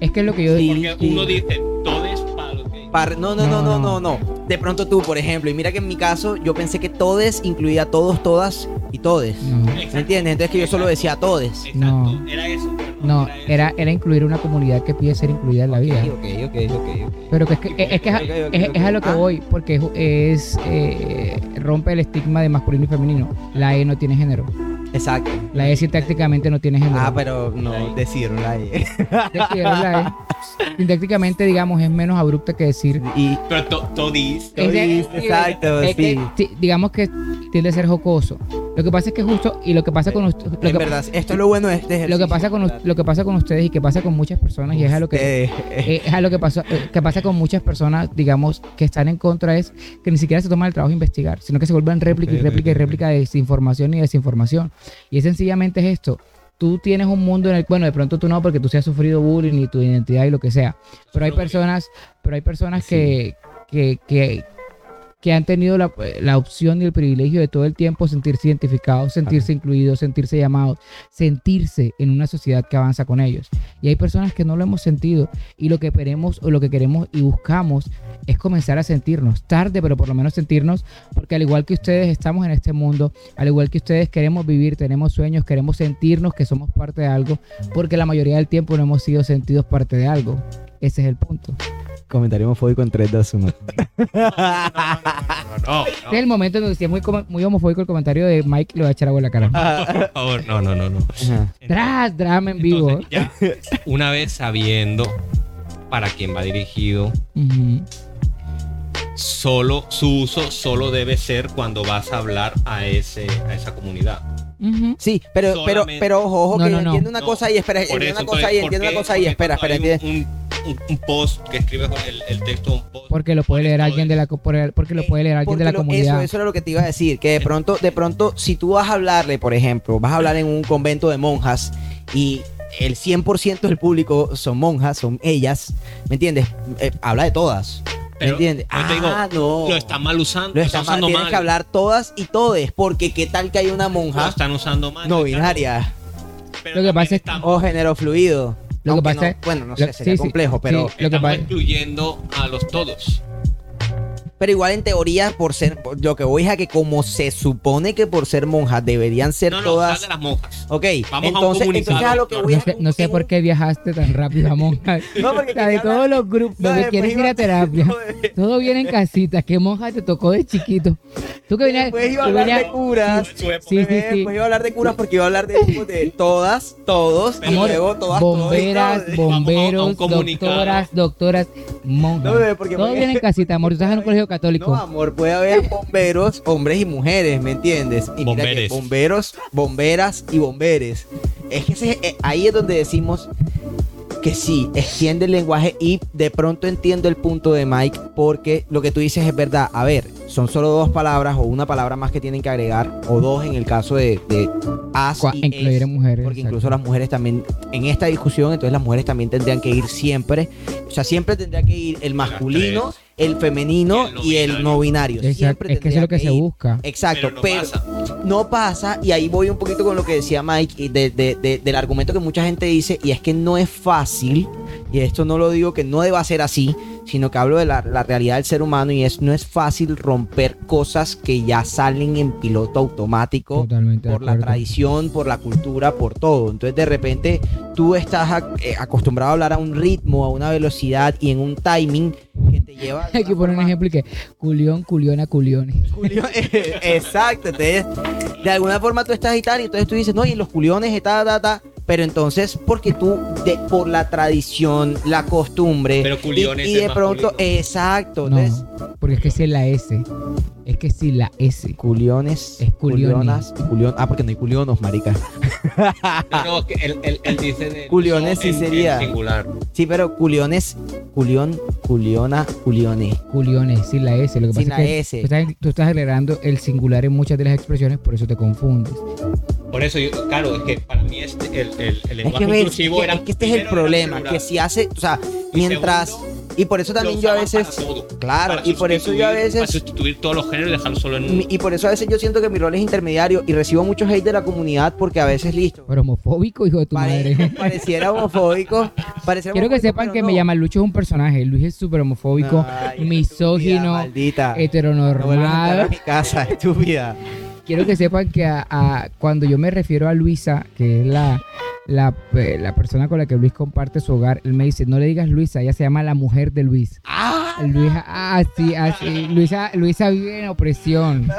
es que es lo que yo Sí. digo. Porque uno dice todes para los gays. No, no, no, no, no, no. De pronto tú, por ejemplo, y mira que en mi caso yo pensé que todes incluía todos, todas y todes. No. ¿Me entiendes? Entonces que yo solo decía todes. Exacto, No. era eso. No, era, era incluir una comunidad que pide ser incluida en la vida. Ok, ok, ok, ok. Pero que es, que, es, que es, a- es- es lo que Ah. voy, porque es, es, eh, rompe el estigma de masculino y femenino. La E no tiene género. Exacto. La E sintácticamente no tiene género. Ah, pero no decirlo ahí. Decidieron la E. Sintácticamente, digamos, es menos abrupta que decir. Y Pero to- todis. Es de- exacto, es que, sí. sí, digamos que tiende a ser jocoso. Lo que pasa es que justo, y lo que pasa con ust- lo en verdad, esto es lo bueno de este lo que pasa con lo que pasa con ustedes y que pasa con muchas personas y es a lo que Ustedes, eh, es a lo que pasa eh, que pasa con muchas personas digamos que están en contra es que ni siquiera se toman el trabajo de investigar sino que se vuelven réplica y réplica y réplica de desinformación y desinformación. Y es sencillamente es esto tú tienes un mundo en el bueno de pronto tú no porque tú sí has sufrido bullying y tu identidad y lo que sea pero hay personas pero hay personas que que, que que han tenido la, la opción y el privilegio de todo el tiempo sentirse identificados, sentirse incluidos, sentirse llamados, sentirse en una sociedad que avanza con ellos. Y hay personas que no lo hemos sentido y lo que queremos o lo que queremos y buscamos es comenzar a sentirnos tarde, pero por lo menos sentirnos, porque al igual que ustedes estamos en este mundo, al igual que ustedes queremos vivir, tenemos sueños, queremos sentirnos que somos parte de algo, porque la mayoría del tiempo no hemos sido sentidos parte de algo. Ese es el punto. Comentario homofóbico en 3, 2, 1. No, no, Este es el momento donde si es muy, como- muy homofóbico el comentario de Mike, le va a echar agua en la cara. por favor, no, no, no, no. Tras, drama en vivo. Entonces, ya, una vez sabiendo para quién va dirigido, solo su uso solo debe ser cuando vas a hablar a ese a esa comunidad. Sí, pero, pero, Solamente- pero ojo, ojo, No, que no, yo no. entiendo una No, cosa y espera, eso, una cosa y ¿por una cosa y espera, espera, entiende. un, post que escribe con el, el texto un post. Porque lo puede leer alguien de la porque lo puede leer alguien de la lo- comunidad. Eso, eso era lo que te iba a decir, que de pronto, de pronto, si tú vas a hablarle, por ejemplo, vas a hablar en un convento de monjas y el 100% del público son monjas, son ellas, ¿me entiendes? Eh, habla de todas, ¿me Pero, entiendes? yo te digo, ah, no. Lo están mal usando, Lo lo están usando tienes mal. que hablar todas y todes, porque qué tal que hay una Lo monja están usando mal. no binaria Pero Lo que pasa es- están- o género fluido. Lo que pasa no- es- bueno, no lo- sé, sería sí, sí, complejo, pero, sí. lo que estamos pasa- incluyendo a los todos. Pero igual en teoría, por ser, por- lo que voy es a que como se supone que por ser monjas deberían ser No, no, todas. sal de las monjas. Ok, Vamos a un entonces, entonces a lo que voy No a sé, no sé por qué viajaste tan rápido a monja. No, porque O sea, de todos los grupos, No, donde después quieres ir a terapia. Todo viene en casita. ¿Qué monja te tocó de chiquito? Tú que venías. Después iba a tú hablar venías- de curas. Sí, sí, sí. Después iba a hablar de curas porque iba a hablar de, de todas, todos, y Amor, luego todas, bomberas, y a un bomberos, doctoras, doctoras, monjas. No, bebé, porque Todo viene en casita, amor. Tú estás en un colegio católico. No, amor, puede haber bomberos, hombres y mujeres, ¿me entiendes? Y mira que bomberos, bomberas y bomberes. Es que ese- eh, ahí es donde decimos que sí, extiende el lenguaje y de pronto entiendo el punto de Mike porque lo que tú dices es verdad. A ver, son solo dos palabras o una palabra más que tienen que agregar o dos en el caso de, de as y incluir es, en mujeres. porque exacto. incluso las mujeres también, en esta discusión, entonces las mujeres también tendrían que ir siempre, o sea, siempre tendría que ir el masculino, el femenino Y el el no binario. Exacto, Siempre Es que eso es lo que se ir. busca. Exacto, Pero no pero, pasa. no pasa, y ahí voy un poquito con lo que decía Mike, y de- de- de- del argumento que mucha gente dice, y es que no es fácil, y esto no lo digo que no deba ser así, sino que hablo de la, la realidad del ser humano, y es no es fácil romper cosas que ya salen en piloto automático Totalmente. por la tradición, por la cultura, por todo. Entonces de repente tú estás eh, acostumbrado a hablar a un ritmo, a una velocidad y en un timing que te lleva... Hay que poner un ejemplo y que culión, culiona, culiones. Julio- Exacto, entonces de alguna forma tú estás y tal, y entonces tú dices, no, y los culiones, y ta, ta, ta, pero entonces porque tú, de, por la tradición, la costumbre, Pero culiones y, y es de pronto, masculino. exacto, No, entonces, porque es que si es la S. Es que si la S. culiones, Es culionas, culion- ah, porque no hay culionos, marica. No, no, que él, él- él dice de Culiones sí en- en sería. singular. Sí, pero culiones, culión, culiona, culione. Culiones, sin la S. Lo que Sin pasa la es que S. Tú estás, tú estás agregando el singular en muchas de las expresiones, por eso te confundes. Por eso, yo, claro, es que para mí este, el, el, el Es lenguaje que, ves, inclusivo es que, era. es que este es el problema, que si hace, o sea, Y mientras, segundo, Y por eso también yo a veces. para todo. Claro, Para y por eso yo a sustituir- Para veces. sustituir todos los géneros y dejarlo solo en. mi- Y por eso a veces yo siento que mi rol es intermediario y recibo mucho hate de la comunidad porque a veces listo. Pero homofóbico, hijo de tu pare- madre. pareciera homofóbico. pareciera Quiero que homofóbico, sepan pero que no. me llama Lucho es un personaje. Luis es súper homofóbico, Ay, misógino, estúpida, maldita. No a heteronormado. a mi casa, estúpida. Quiero que sepan que a- a- cuando yo me refiero a Luisa, que es la, la, la persona con la que Luis comparte su hogar, él me dice, no le digas Luisa, ella se llama la mujer de Luis. ¡Ah! Luisa, ah, sí, así. Luisa, Luisa vive en opresión,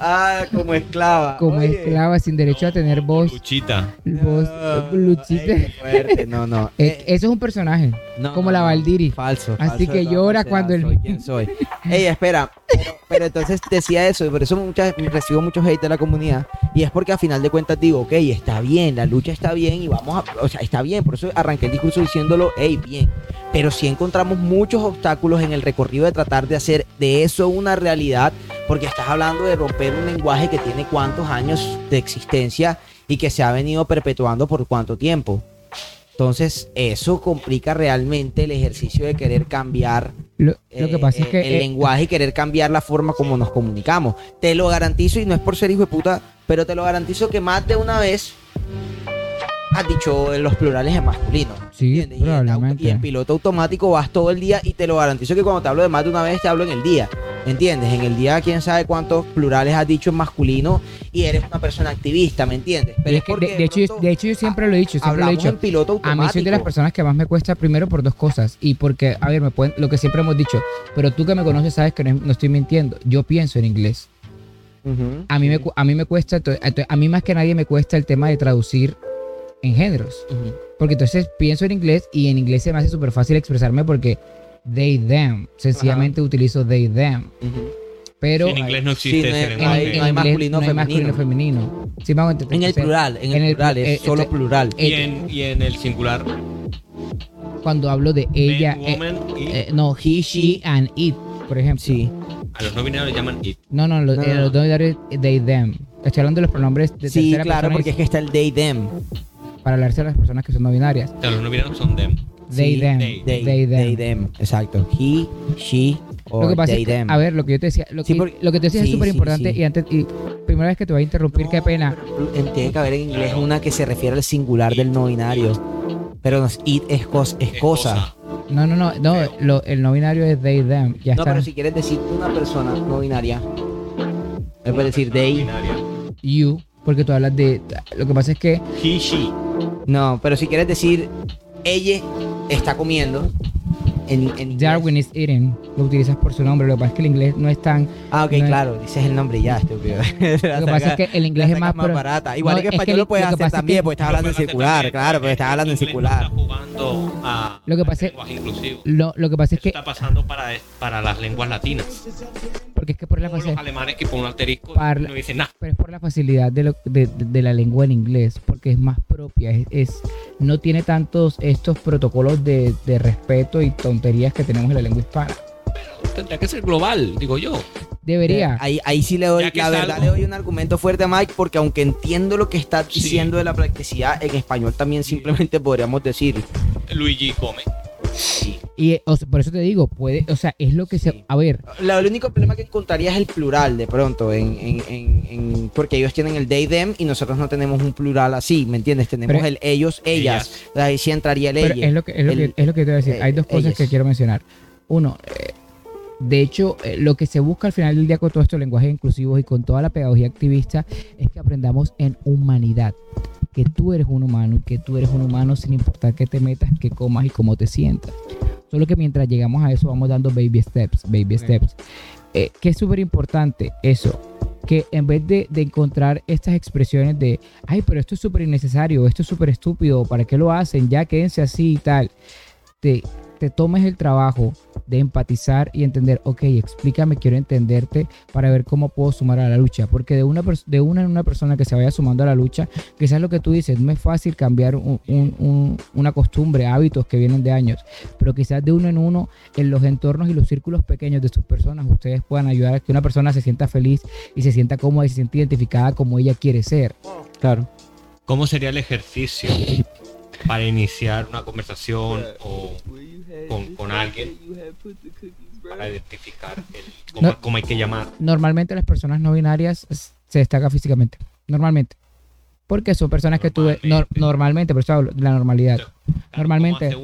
Ah, como esclava. como Oye. esclava, sin derecho a tener voz. Luchita. voz Ah, Luchita. ay, fuerte. No, no. Eh, Eso es un personaje, no, como no, la no. Valdiri. Falso. Así falso que llora cuando el- Soy quien soy. Ey, espera. Pero, pero entonces decía eso, y por eso muchas, recibo mucho hate de la comunidad. Y es porque a final de cuentas digo, ok, está bien, la lucha está bien y vamos a. O sea, está bien. Por eso arranqué el discurso diciéndolo, hey, bien. Pero sí encontramos muchos obstáculos en el recorrido de tratar de hacer de eso una realidad. Porque estás hablando de romper un lenguaje que tiene cuántos años de existencia y que se ha venido perpetuando por cuánto tiempo. Entonces, eso complica realmente el ejercicio de querer cambiar Lo, lo que eh, pasa es que el eh, lenguaje y querer cambiar la forma como nos comunicamos. Te lo garantizo, y no es por ser hijo de puta, pero te lo garantizo que más de una vez has dicho en los plurales en masculino. Y en piloto automático vas todo el día y te lo garantizo que cuando te hablo de más de una vez te hablo en el día. ¿Entiendes? En el día quién sabe cuántos plurales has dicho en masculino y eres una persona activista, ¿me entiendes? y es que de, de hecho, yo- de hecho yo siempre lo he dicho, siempre lo he hablamos dicho. en piloto A mí soy de las personas que más me cuesta primero por dos cosas. Y porque, a ver, me pueden, lo que siempre hemos dicho, pero tú que me conoces sabes que no, no estoy mintiendo. Yo pienso en inglés. A mí, me, cu- a mí me cuesta, a mí más que nadie me cuesta el tema de traducir en géneros. Porque entonces pienso en inglés y en inglés se me hace súper fácil expresarme porque they, them. Sencillamente utilizo they, them. Pero en inglés no existe no ese en, lenguaje. en no hay masculino, no hay masculino femenino. Sí. En el plural, en el, en el- plural, es eh, solo este- plural. Y en, y en el singular, Cuando hablo de ella, men, eh, woman y eh, no, he, she and it, por ejemplo. Sí. a los no binarios le llaman it. No, no, los, No, eh, no. los dos binarios, they, them. Estoy hablando de los pronombres de Sí, tercera claro, persona porque es que está el they, them. para hablarse a las personas que son no binarias. O sea, los no binarios son them. They, Sí, them. they, They, They, them. they, them. Exacto. He, she, o Lo que pasa they, es que, them. a ver, lo que yo te decía, lo Sí, que, porque- lo que te decía es súper importante sí, sí. y antes, y primera vez que te voy a interrumpir, qué No, pena. pero en- Tiene que haber en inglés una que se refiere al singular del no binario. Pero no es it, es, cos- es Es cosa. No, no, no, no, lo- el no binario es they, them. Ya No, está. pero si quieres decir una persona no binaria, es puedes decir they. binaria. You, porque tú hablas de. Lo que pasa es que He, she. No, pero si quieres decir ella está comiendo. En, en. Darwin is eating, lo utilizas por su nombre. Lo que pasa es que el inglés no es tan. Ah, ok, no es- claro, dices el nombre y ya, estúpido. Lo que pasa es que el inglés es más. pro- barata. Igual No, que es español que lo puedes lo hacer es también, que- porque estás hablando en circular, también, claro, porque estás hablando en el circular. Está jugando a Lo que pasa es- lenguaje inclusivo. Lo, lo que pasa es Eso que. está pasando para, para las lenguas latinas. Porque es que por la Como los facilidad. alemanes que ponen un asterisco Parla- no dicen nada. Pero es por la facilidad de, lo- de, de- de la lengua en inglés, porque es más propia, es, es- no tiene tantos estos protocolos de, de respeto y tonterías que tenemos en la lengua hispana. Tendría que ser global, digo yo. Debería. Ahí, ahí sí le doy, la verdad le doy un argumento fuerte a Mike, porque aunque entiendo lo que está Sí. diciendo de la practicidad, en español también simplemente podríamos decir. Luigi come. Y o sea, por eso te digo, puede, o sea, es lo que se. A ver, La- el único problema que encontraría es el plural de pronto, en, en- en- en- porque ellos tienen el they, them y nosotros no tenemos un plural así, ¿me entiendes? Tenemos Pero- el ellos, ellas. Ahí sí entraría el pero ella. es lo que es lo, el- que, es lo que te voy a decir. eh, Hay dos cosas ellas. que quiero mencionar. Uno, eh, de hecho, eh, lo que se busca al final del día con todos estos lenguajes inclusivos y con toda la pedagogía activista es que aprendamos en humanidad. Que tú eres un humano y que tú eres un humano sin importar qué te metas, qué comas y cómo te sientas. Solo que mientras llegamos a eso vamos dando baby steps, baby steps. Eh, que es súper importante eso. Que en vez de, de encontrar estas expresiones de, ay, pero esto es súper innecesario, esto es súper estúpido, ¿para qué lo hacen? Ya quédense así y tal. Te, te tomes el trabajo de empatizar y entender, ok, explícame, quiero entenderte para ver cómo puedo sumar a la lucha. Porque de una, de una en una persona que se vaya sumando a la lucha, quizás lo que tú dices, no es fácil cambiar un- un- un- una costumbre, hábitos que vienen de años, pero quizás de uno en uno, en los entornos y los círculos pequeños de sus personas, ustedes puedan ayudar a que una persona se sienta feliz y se sienta cómoda y se sienta identificada como ella quiere ser. Claro. ¿Cómo sería el ejercicio para iniciar una conversación o con, con alguien para identificar el- cómo, No. cómo hay que llamar. Normalmente las personas no binarias se destacan físicamente. Normalmente. Porque son personas que tú ves nor- Normalmente. por eso hablo de la normalidad. Normalmente.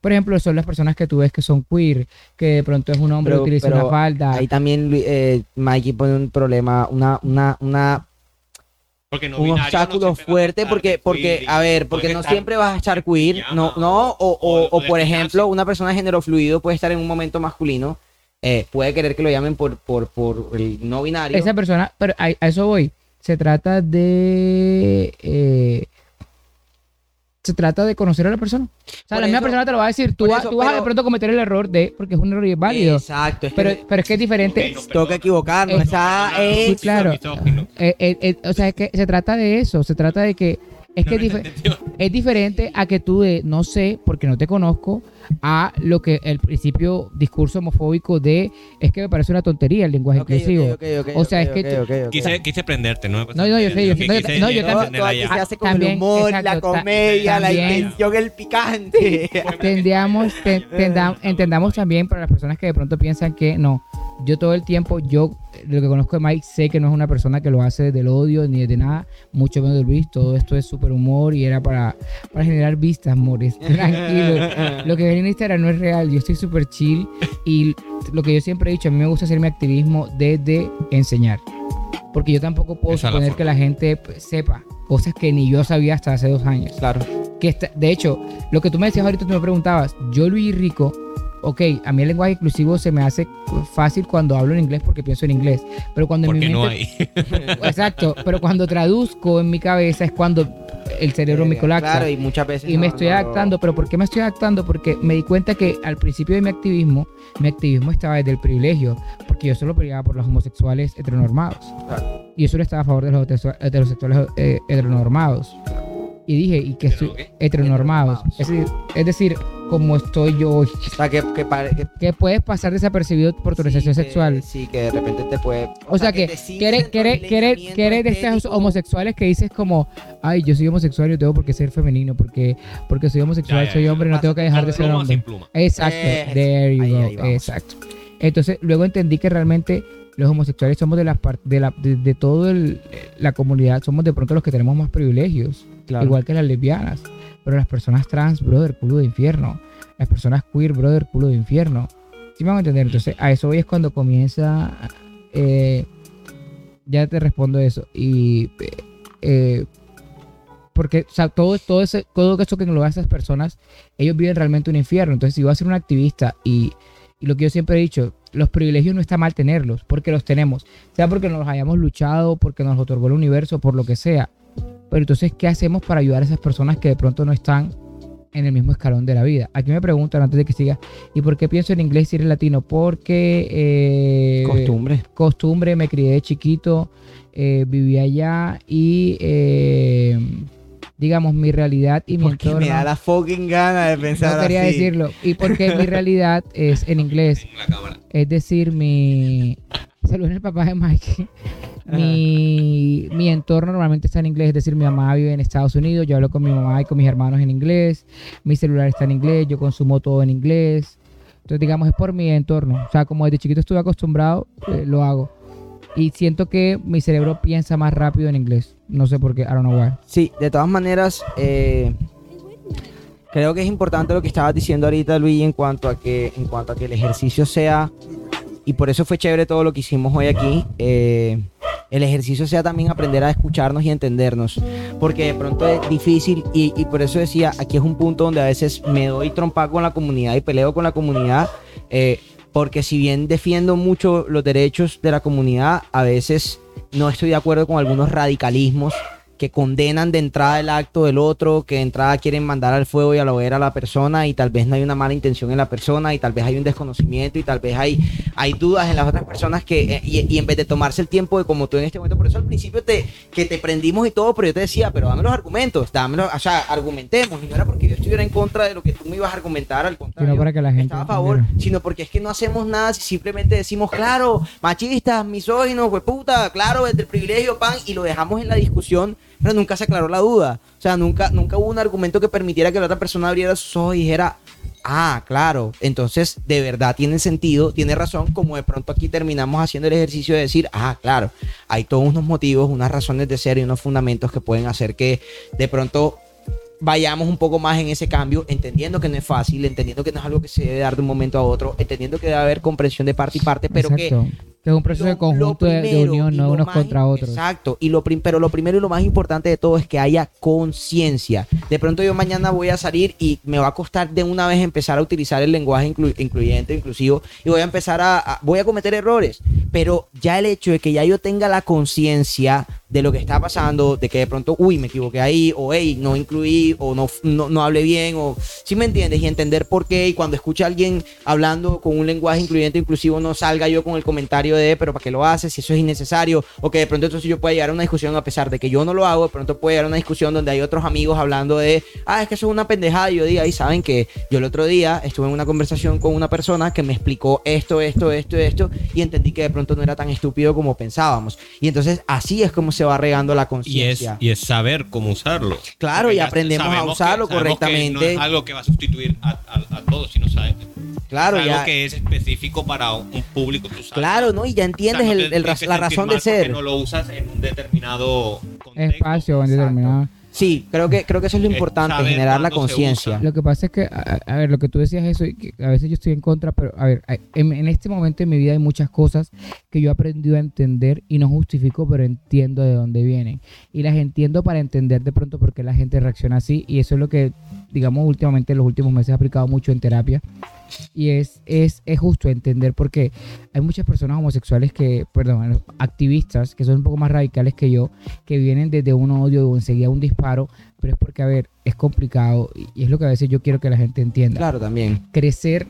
Por ejemplo, son las personas que tú ves que son queer, que de pronto es un hombre Pero- que utiliza pero una falda. Ahí también eh, Mikey pone un problema, una, una, una, Porque no un no obstáculo fuerte porque, porque, queer, a ver, porque no estar- siempre vas a estar queer, no, no, o, o, por ejemplo, una persona de género fluido puede estar en un momento masculino, eh, puede querer que lo llamen por, por, por el no binario. Esa persona, pero a, a eso voy. Se trata de. eh, se trata de conocer a la persona. O sea, Por la misma persona te lo va a decir. Tú, eso, tú vas a de pero- pronto cometer el error de. Porque es un error y es válido. Exacto, es que Pero, pero es que es diferente. No, toca equivocarnos. Eh, esa no, es- claro. Eh, eh, eh, o sea, es que se trata de eso. Se trata de que. Es que No es, diferente a que tú de no sé porque no te conozco a lo que el principio discurso homofóbico de es que me parece una tontería el lenguaje inclusivo. O sea, es que. Quise, quise prenderte, ¿no? No, no, yo sé, yo. No, Quise- no, yo también- aquí se hace con También, el humor, la exacto, comedia, la también. intención, el picante. Tendam- entendamos también para las personas que de pronto piensan que no. Yo todo el tiempo, yo de lo que conozco de Mike, sé que no es una persona que lo hace del odio ni de nada, mucho menos de Luis. Todo esto es súper humor y era para, para generar vistas, amores. Tranquilo. Lo que ven en Instagram no es real. Yo estoy súper chill y lo que yo siempre he dicho, a mí me gusta hacer mi activismo desde enseñar. Porque yo tampoco puedo Esa es la suponer que la gente pues, sepa cosas que ni yo sabía hasta hace dos años Claro. que está- de hecho, lo que tú me decías ahorita, tú me preguntabas, yo Luis Rico, ok, a mí el lenguaje inclusivo se me hace fácil cuando hablo en inglés porque pienso en inglés, pero cuando en mi Porque no hay. exacto, pero cuando traduzco en mi cabeza es cuando el cerebro me colapsa. Claro, y muchas veces. Y me estoy no- adaptando, pero ¿por qué me estoy adaptando? Porque me di cuenta que al principio de mi activismo, mi activismo estaba desde el privilegio, porque yo solo peleaba por los homosexuales heteronormados. Claro. Y yo solo estaba a favor de los heterosexu- heterosexuales eh, heteronormados. Y dije, ¿y qué estoy? ¿Hetero Heteronormados. Es decir, es decir, como estoy yo hoy, O sea, que, que, pare- que- que puedes pasar desapercibido por tu orientación sí, sexual. sí, que de repente te puede. O sea que, eres, de estos homosexuales que dices como, ay, yo soy homosexual y no tengo por qué ser femenino, porque, porque soy homosexual, Ya, ya, soy hombre, no tengo que dejar de ser Pluma hombre. sin pluma. Exacto, Eh, there you ahí, go, ahí exacto. Entonces, luego entendí que realmente los homosexuales somos de las par- de la de, de todo el- la comunidad, somos de pronto los que tenemos más privilegios, Claro. igual que las lesbianas. Pero las personas trans, brother, culo de infierno. Las personas queer, brother, culo de infierno. ¿Sí me van a entender? Entonces, a eso hoy es cuando comienza. eh, ya te respondo eso. Y. eh, porque, o sea, todo, todo, ese, todo eso que engloba a esas personas, ellos viven realmente un infierno. Entonces, si voy a ser un activista y, y lo que yo siempre he dicho, los privilegios no está mal tenerlos, porque los tenemos. Sea porque nos los hayamos luchado, porque nos otorgó el universo, por lo que sea. Pero entonces, ¿qué hacemos para ayudar a esas personas que de pronto no están en el mismo escalón de la vida? Aquí me preguntan antes de que siga, ¿y por qué pienso en inglés si eres latino? Porque... eh, Costumbre. costumbre, me crié de chiquito, eh, viví allá y eh, digamos mi realidad y mi Porque entorno. me da la fucking gana de pensar no quería así. decirlo. Y porque mi realidad es en inglés. En la cámara. Es decir, mi. Saludos el papá de Mike. Mi, mi entorno normalmente está en inglés, es decir, mi mamá vive en Estados Unidos, yo hablo con mi mamá y con mis hermanos en inglés, mi celular está en inglés, yo consumo todo en inglés. Entonces, digamos, es por mi entorno. O sea, como desde chiquito estuve acostumbrado, eh, lo hago. Y siento que mi cerebro piensa más rápido en inglés. No sé por qué, I don't know why. Sí, de todas maneras, eh, creo que es importante lo que estabas diciendo ahorita, Luis, en cuanto a que, en cuanto a que el ejercicio sea, y por eso fue chévere todo lo que hicimos hoy aquí, eh, el ejercicio sea también aprender a escucharnos y entendernos, porque de pronto es difícil, y, y por eso decía, aquí es un punto donde a veces me doy trompa con la comunidad y peleo con la comunidad, eh, porque si bien defiendo mucho los derechos de la comunidad, a veces no estoy de acuerdo con algunos radicalismos que condenan de entrada el acto del otro, que de entrada quieren mandar al fuego y a la hoguera a la persona y tal vez no hay una mala intención en la persona y tal vez hay un desconocimiento y tal vez hay, hay dudas en las otras personas que eh, y, y en vez de tomarse el tiempo de como tú en este momento, por eso al principio te, que te prendimos y todo, pero yo te decía, pero dame los argumentos, dámelo, o sea, argumentemos y no era porque yo estoy yo era en contra de lo que tú me ibas a argumentar, al contrario. Sino para que la gente Estaba a favor, entendiera. sino porque es que no hacemos nada si simplemente decimos, claro, machistas, misóginos, puta, claro, desde el privilegio, pan, y lo dejamos en la discusión, pero nunca se aclaró la duda. O sea, nunca, nunca hubo un argumento que permitiera que la otra persona abriera sus ojos y dijera, ah, claro, entonces de verdad tiene sentido, tiene razón, como de pronto aquí terminamos haciendo el ejercicio de decir, ah, claro, hay todos unos motivos, unas razones de ser y unos fundamentos que pueden hacer que de pronto vayamos un poco más en ese cambio, entendiendo que no es fácil, entendiendo que no es algo que se debe dar de un momento a otro, entendiendo que debe haber comprensión de parte y parte, pero que es un proceso de conjunto de- unión, no unos más contra otros. Exacto. Y lo prim- pero lo primero y lo más importante de todo es que haya conciencia. De pronto yo mañana voy a salir y me va a costar de una vez empezar a utilizar el lenguaje inclu- incluyente, inclusivo, y voy a empezar a, a- voy a cometer errores. Pero ya el hecho de que ya yo tenga la conciencia de lo que está pasando, de que de pronto, uy, me equivoqué ahí, o hey, no incluí, o no, no, no bien, o si me entiendes, y entender por qué, y cuando escuche a alguien hablando con un lenguaje incluyente, inclusivo, no salga yo con el comentario de, pero ¿para qué lo haces? Si eso es innecesario, o que de pronto entonces yo pueda llegar a una discusión, a pesar de que yo no lo hago, de pronto puede llegar a una discusión donde hay otros amigos hablando de, ah, es que eso es una pendejada, y yo diga, y saben que yo el otro día estuve en una conversación con una persona que me explicó esto, esto, esto, esto, y entendí que de pronto no era tan estúpido como pensábamos. Y entonces así es como se va regando la Y es, conciencia. y es saber cómo usarlo. Claro, Porque y aprendemos a que- usarlo que correctamente. no es algo que va a sustituir a, a, a todos, sino sabe, Claro, es algo ya. que es específico para un público. tú sabes. Claro, ¿no? Y ya O sea, entiendes no el- te el que la razón de ser. porque no lo usas en un determinado contexto. Espacio en determinado. Sí, creo que, creo que eso es lo importante, saber generar la conciencia. Lo que pasa es que, a, a ver, lo que tú decías eso, y que a veces yo estoy en contra, pero a ver, en, en este momento en mi vida hay muchas cosas que yo he aprendido a entender y no justifico, pero entiendo de dónde vienen. Y las entiendo para entender de pronto por qué la gente reacciona así. Y eso es lo que, digamos, últimamente en los últimos meses he aplicado mucho en terapia. Y es, es, es justo entender porque hay muchas personas homosexuales que, perdón, activistas que son un poco más radicales que yo, que vienen desde un odio o enseguida un disparo, pero es porque, a ver, es complicado y- es lo que a veces yo quiero que la gente entienda. Claro, también. Crecer,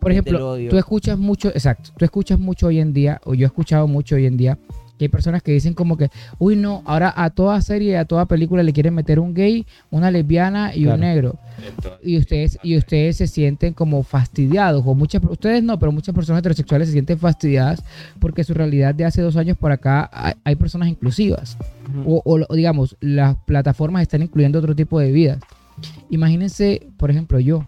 por ejemplo, tú escuchas mucho, exacto, tú escuchas mucho hoy en día, o yo he escuchado mucho hoy en día, que hay personas que dicen como que, uy, no, ahora a toda serie, a toda película le quieren meter un gay, una lesbiana y Claro. un negro Entonces, y ustedes y ustedes se sienten como fastidiados o muchas ustedes no pero muchas personas heterosexuales se sienten fastidiadas porque su realidad de hace dos años por acá hay, hay personas inclusivas. O, o- o digamos las plataformas están incluyendo otro tipo de vidas. Imagínense por ejemplo yo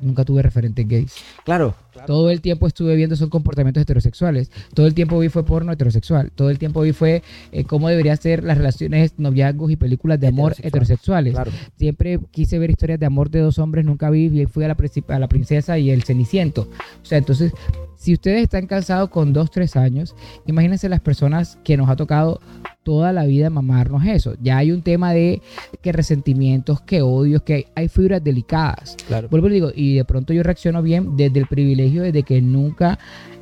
nunca tuve referentes gays. Claro. Todo el tiempo estuve viendo son comportamientos heterosexuales. Todo el tiempo vi fue porno heterosexual. Todo el tiempo vi fue eh, cómo deberían ser las relaciones, noviazgos y películas de amor Heterosexual, heterosexuales. Claro. Siempre quise ver historias de amor de dos hombres, nunca vi, vi- fui a la, a la princesa y el ceniciento. O sea, entonces, si ustedes están cansados con dos, tres años, imagínense las personas que nos ha tocado toda la vida mamarnos eso. Ya hay un tema de que resentimientos, que odios, que hay, hay fibras delicadas. Claro. Vuelvo y digo, y de pronto yo reacciono bien desde el privilegio, desde que nunca,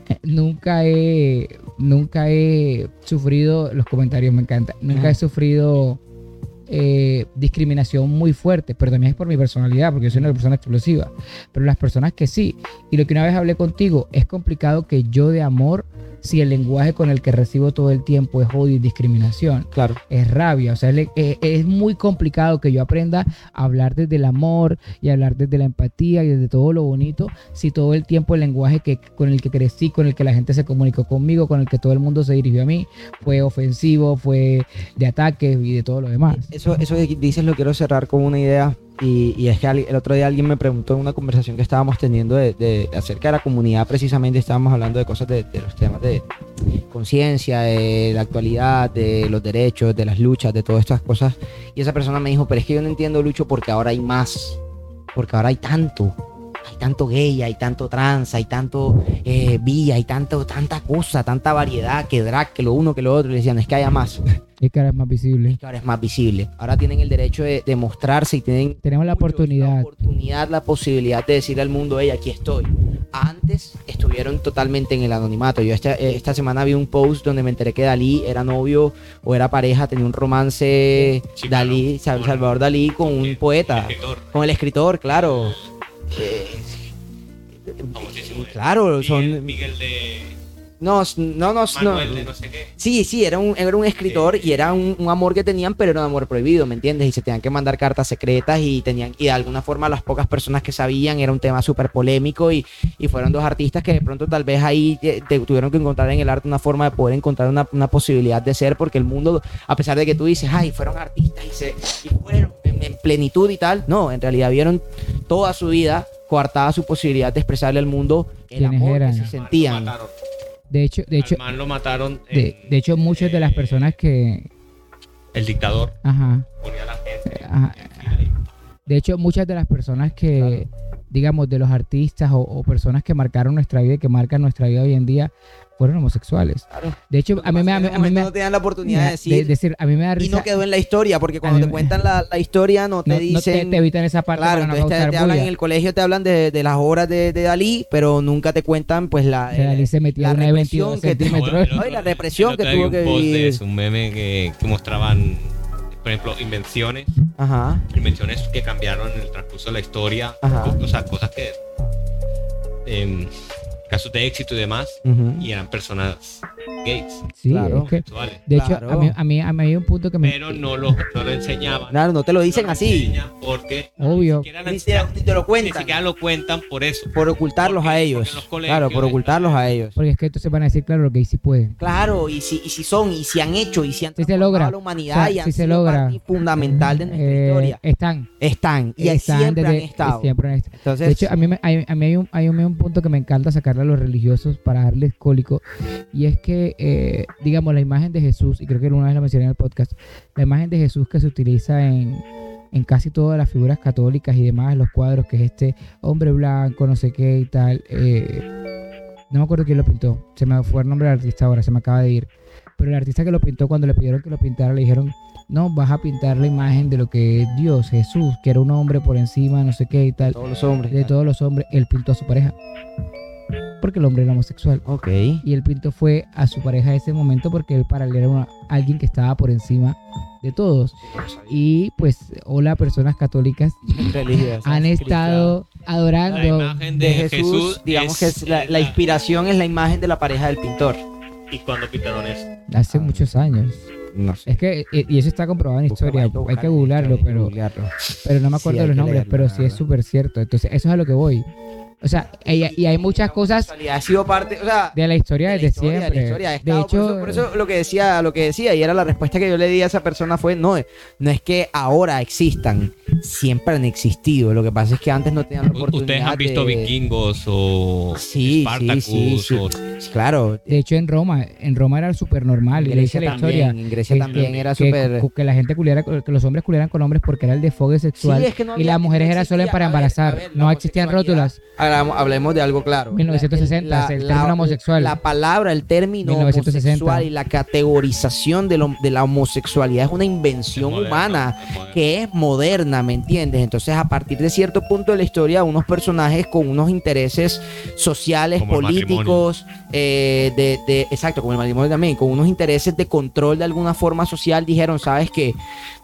eh, nunca he, nunca he sufrido, los comentarios me encantan, nunca Ajá. he sufrido eh, discriminación muy fuerte, pero también es por mi personalidad, porque yo soy una persona explosiva. Pero las personas que sí, y lo que una vez hablé contigo, es complicado que yo de amor, si el lenguaje con el que recibo todo el tiempo es odio y discriminación, Claro. es rabia. O sea, le- eh, es muy complicado que yo aprenda a hablar desde el amor y hablar desde la empatía y desde todo lo bonito, si todo el tiempo el lenguaje que, con el que crecí, con el que la gente se comunicó conmigo, con el que todo el mundo se dirigió a mí, fue ofensivo, fue de ataques y de todo lo demás. Eso, eso que dices lo quiero cerrar con una idea. Y, es que el otro día alguien me preguntó en una conversación que estábamos teniendo de- acerca de la comunidad, precisamente estábamos hablando de cosas de, de los temas de conciencia, de la actualidad, de los derechos, de las luchas, de todas estas cosas. Y esa persona me dijo, pero es que yo no entiendo, Lucho, porque ahora hay más, porque ahora hay tanto. Hay tanto gay, hay tanto trans, hay tanto eh, bi, hay tanto, tanta cosa, tanta variedad, que drag, que lo uno, que lo otro. Y le decían, es que haya más. Y que ahora es más visible. que ahora es más visible. Ahora tienen el derecho de, de mostrarse y tienen Tenemos la oportunidad. la oportunidad, la posibilidad de decirle al mundo, hey, aquí estoy. Antes estuvieron totalmente en el anonimato. Yo esta, eh, esta semana vi un post donde me enteré que Dalí era novio o era pareja, tenía un romance Sí, Dalí, Salvador Dalí con un el- poeta, el escritor, con el escritor, claro. Eh, famosísimo, eh. claro, Miguel, son Miguel de. No, no, no, no. Manuel de no sé qué. Sí, sí, era un, era un escritor Sí. y era un, un amor que tenían, pero era un amor prohibido, ¿me entiendes? Y se tenían que mandar cartas secretas y tenían, y de alguna forma las pocas personas que sabían era un tema súper polémico y, y fueron dos artistas que de pronto tal vez ahí eh, te- tuvieron que encontrar en el arte una forma de poder encontrar una, una posibilidad de ser, porque el mundo, a pesar de que tú dices, ay, fueron artistas y, se, y fueron en, en plenitud y tal, no, en realidad vieron toda su vida coartada su posibilidad de expresarle al mundo el ¿Quiénes amor eran? que se sentían. mataron. De hecho, de hecho, Al lo mataron. de, en- de hecho muchas de las eh, personas que, El dictador ajá, ponía a la gente. ajá, en fila y- de hecho muchas de las personas que, digamos, de los artistas o, o personas que marcaron nuestra vida y que marcan nuestra vida hoy en día fueron homosexuales. Claro. De hecho, a mí me, a mí, a mí me, no te dan la oportunidad de de- decir decir, a mí me da y risa. no quedó en la historia porque cuando te me- cuentan la, la historia no te no, no dicen te, te evitan esa parte claro para no entonces te, causar te hablan en el colegio te hablan de, de las obras de, de Dalí pero nunca te cuentan pues la Que Dalí se metía la una de represión 22 que te- centímetros. Ay, la represión que tuvo que post de vivir. eso, un meme que, que mostraban, por ejemplo, invenciones, ajá invenciones que cambiaron en el transcurso de la historia, Ajá. o sea, cosas que, em, casos de éxito y demás, y eran personas gays, Sí, Claro. es que, de hecho, Claro. a mí, a, mí, a mí hay un punto que me... pero no lo, no lo enseñaban. claro no te lo dicen No así Porque Obvio. ni siquiera, lo ni te, ni te lo ni cuentan siquiera lo cuentan por eso. por ocultarlos Porque- a ellos claro por ocultarlos a ellos Porque es que entonces van a decir, claro, los gays sí pueden. Claro, y si, y si son, y si han hecho, y si han Sí se logra. a la humanidad O sea, y han sí se sido logra. parte fundamental de nuestra Eh, historia. Están. Están, y están siempre desde- han estado. siempre han estado. Entonces, De hecho, a mí, me- hay, a mí hay, un, hay un- un punto que me encanta sacarle a los religiosos para darles cólico. Y es que, eh, digamos, la imagen de Jesús, y creo que una vez la mencioné en el podcast, la imagen de Jesús que se utiliza en, en casi todas las figuras católicas y demás, los cuadros, que es este hombre blanco, no sé qué y tal. eh, no me acuerdo quién lo pintó. Se me fue el nombre del artista ahora, se me acaba de ir. Pero el artista que lo pintó, cuando le pidieron que lo pintara, le dijeron, no, vas a pintar la imagen de lo que es Dios, Jesús, que era un hombre por encima, no sé qué y tal todos los hombres. de todos los hombres, él pintó a su pareja. Porque el hombre era homosexual. Ok. Y él pintó fue a su pareja en ese momento porque él para él era una- alguien que estaba por encima de todos. Y pues, hola, personas católicas Religiosas, han estado La adorando. imagen de, de Jesús, Jesús, digamos que es la, la inspiración es la imagen de la pareja del pintor. ¿Y cuando pintaron eso? Hace muchos años. No sé. Es que, eh, y eso está comprobado en historia, hay que hay que pero, googlearlo. pero no me acuerdo de los nombres, leerlo, pero la sí es súper cierto. Entonces, eso es a lo que voy. O sea, y, y hay muchas cosas Ha sido parte, o sea, de la historia de la desde historia, de la siempre. historia, De estado- hecho, por eso, por eso lo que decía, lo que decía y era la respuesta que yo le di a esa persona fue no, no es que ahora existan, siempre han existido. Lo que pasa es que antes no tenían la oportunidad. ¿Ustedes han visto de- vikingos o Sí, Spartacus sí, sí, sí. o Claro. De hecho, en Roma, en Roma era súper normal. En Y Grecia la historia. también, en Grecia que- también que- era que- súper. Que, la gente culiera, que los hombres culieran con hombres porque era el desfogue sexual. Sí, es que no y había- las mujeres no era solo para a ver, embarazar. a ver, la no existían rótulas. Hablamos, hablemos de algo claro. 1960, el término homosexual. La palabra, el término 1960. homosexual y la categorización de, lo- de la homosexualidad es una invención Moderno, humana que es moderna, ¿me entiendes? Entonces, a partir de cierto punto de la historia, unos personajes con unos intereses sociales, Como políticos, eh, de, de- exacto, como el matrimonio también, con unos intereses de control de alguna forma social, dijeron, ¿sabes qué?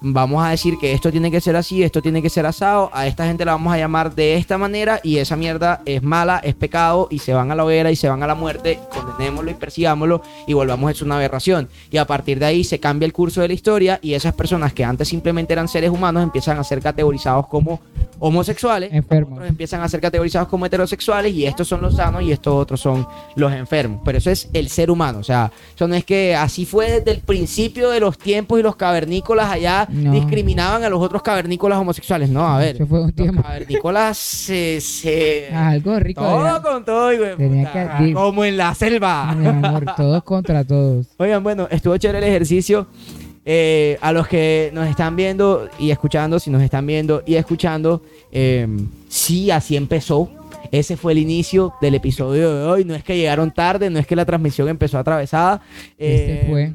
Vamos a decir que esto tiene que ser así, esto tiene que ser asado, a esta gente la vamos a llamar de esta manera y esa mierda es mala, es pecado y se van a la hoguera y se van a la muerte, condenémoslo y persigámoslo y volvamos a ser una aberración. Y a partir de ahí se cambia el curso de la historia y esas personas que antes simplemente eran seres humanos empiezan a ser categorizados como homosexuales, Enfermos. otros empiezan a ser categorizados como heterosexuales y estos son los sanos y estos otros son los enfermos. Pero eso es el ser humano, o sea, eso no es que así fue desde el principio de los tiempos y los cavernícolas allá No. discriminaban a los otros cavernícolas homosexuales. No, a ver, fue un los cavernícolas se... se- Algo rico. todo era. con todo, de Tenía puta, que- como en la selva. Mi amor, todos contra todos. Oigan, bueno, estuvo chévere el ejercicio. Eh, a los que nos están viendo y escuchando, si nos están viendo y escuchando, eh, sí, así empezó. Ese fue el inicio del episodio de hoy. No es que llegaron tarde, no es que la transmisión empezó atravesada. Este Eh, fue.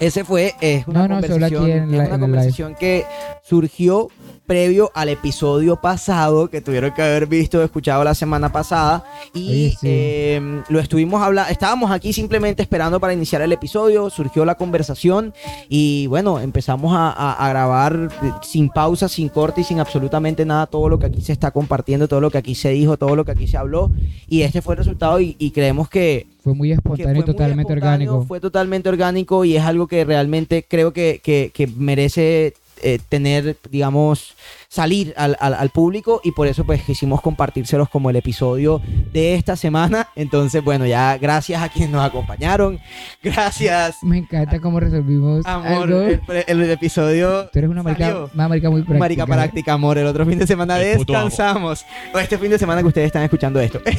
Ese fue es una No, conversación, es una conversación que surgió previo al episodio pasado que tuvieron que haber visto o escuchado la semana pasada y Oye, sí. eh, lo estuvimos hablando estábamos aquí simplemente esperando para iniciar el episodio surgió la conversación y bueno empezamos a, a- a grabar sin pausa sin corte y sin absolutamente nada todo lo que aquí se está compartiendo todo lo que aquí se dijo todo lo que aquí se habló y este fue el resultado y, y creemos que Fue muy espontáneo y totalmente espontáneo, orgánico. Fue totalmente orgánico y es algo que realmente creo que, que- que merece eh, tener, digamos, salir al, al- al público y por eso pues quisimos compartírselos como el episodio de esta semana. Entonces, bueno, ya gracias a quienes nos acompañaron. Gracias, Me encanta cómo resolvimos amor. algo. El, el episodio... Tú eres una marica, una marica muy práctica. Marica práctica, amor. El otro fin de semana descansamos. O este fin de semana que ustedes están escuchando esto.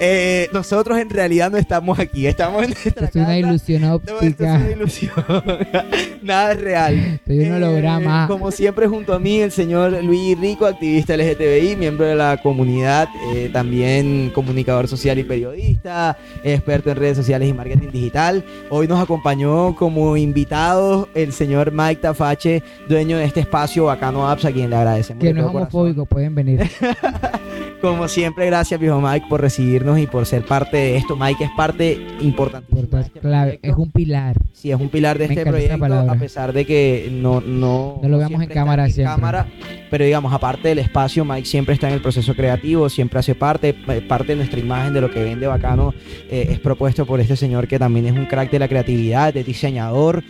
Eh, nosotros en realidad no estamos aquí. Estamos en nuestra es una ilusión No, esto es óptica. una ilusión. Nada es real. Soy un holograma. Eh, como siempre, junto a mí, el señor Luis Rico, activista LGTBI, miembro de la comunidad, eh, también comunicador social y periodista, experto en redes sociales y marketing digital. Hoy nos acompañó como invitado el señor Mike Tafache, dueño de este espacio Bacano Apps, a quien le agradecemos. Que no es homofóbico, pueden venir. Como siempre, gracias, viejo Mike, por recibirnos y por ser parte de esto. Mike es parte importante. Por es clave, es un pilar. Sí, es un pilar de Me este proyecto, a pesar de que no, no, No lo veamos en siempre cámara en siempre. Pero digamos, aparte del espacio, Mike siempre está en el proceso creativo, siempre hace parte, eh, parte de nuestra imagen de lo que vende bacano, eh, es propuesto por este señor que también es un crack de la creatividad, de diseñador.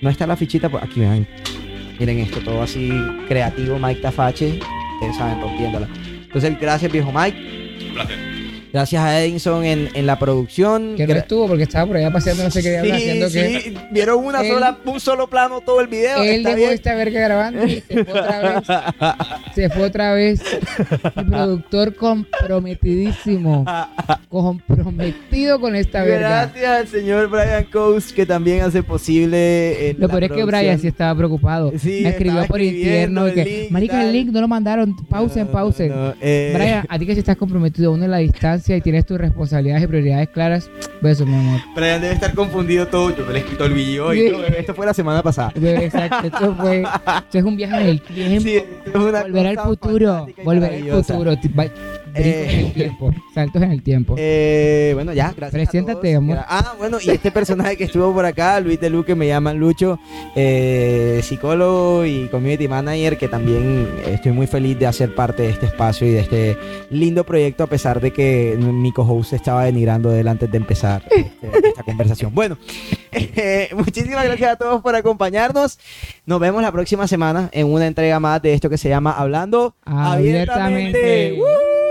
No está la fichita, por aquí ven. Miren esto, todo así creativo, Mike Tafache, ustedes saben, rompiéndola. Entonces, gracias, viejo Mike. Gracias a Edinson en, en la producción. Que no estuvo porque estaba por allá paseando, no sé qué diablos, haciendo que. sí, vieron una Él- sola, un solo plano todo el video. Él dejó bien. esta verga grabando y se fue otra vez. Se fue otra vez. Mi productor comprometidísimo. Comprometido con esta verga. Gracias al señor Brian Coase que también hace posible. eh, Lo peor es que. Brian sí estaba preocupado. Sí, Me escribió por interno y el que, link marica, el tal". link no lo mandaron. Pausen, No, pausen. no, eh, Brian, a ti que si estás comprometido uno en la distancia y tienes tus responsabilidades y prioridades claras, besos, mi amor. Brian debe estar confundido todo. Yo me le he escrito el video y Sí. esto fue la semana pasada. Exacto, esto fue, esto es un viaje en el tiempo. Sí, es una volver al futuro, volver al futuro, en el tiempo, saltos en el tiempo. Eh, bueno, ya, gracias. Preséntate, a todos. amor. Ah, bueno, y este personaje que estuvo por acá, Luis de Luque, me llaman Lucho, eh, psicólogo y community manager, que también estoy muy feliz de hacer parte de este espacio y de este lindo proyecto, a pesar de que mi co-host estaba denigrando él antes de empezar este- esta conversación. Bueno, eh, muchísimas gracias a todos por acompañarnos. Nos vemos la próxima semana en una entrega más de esto que se llama Hablando Abiertamente. ¡Woo!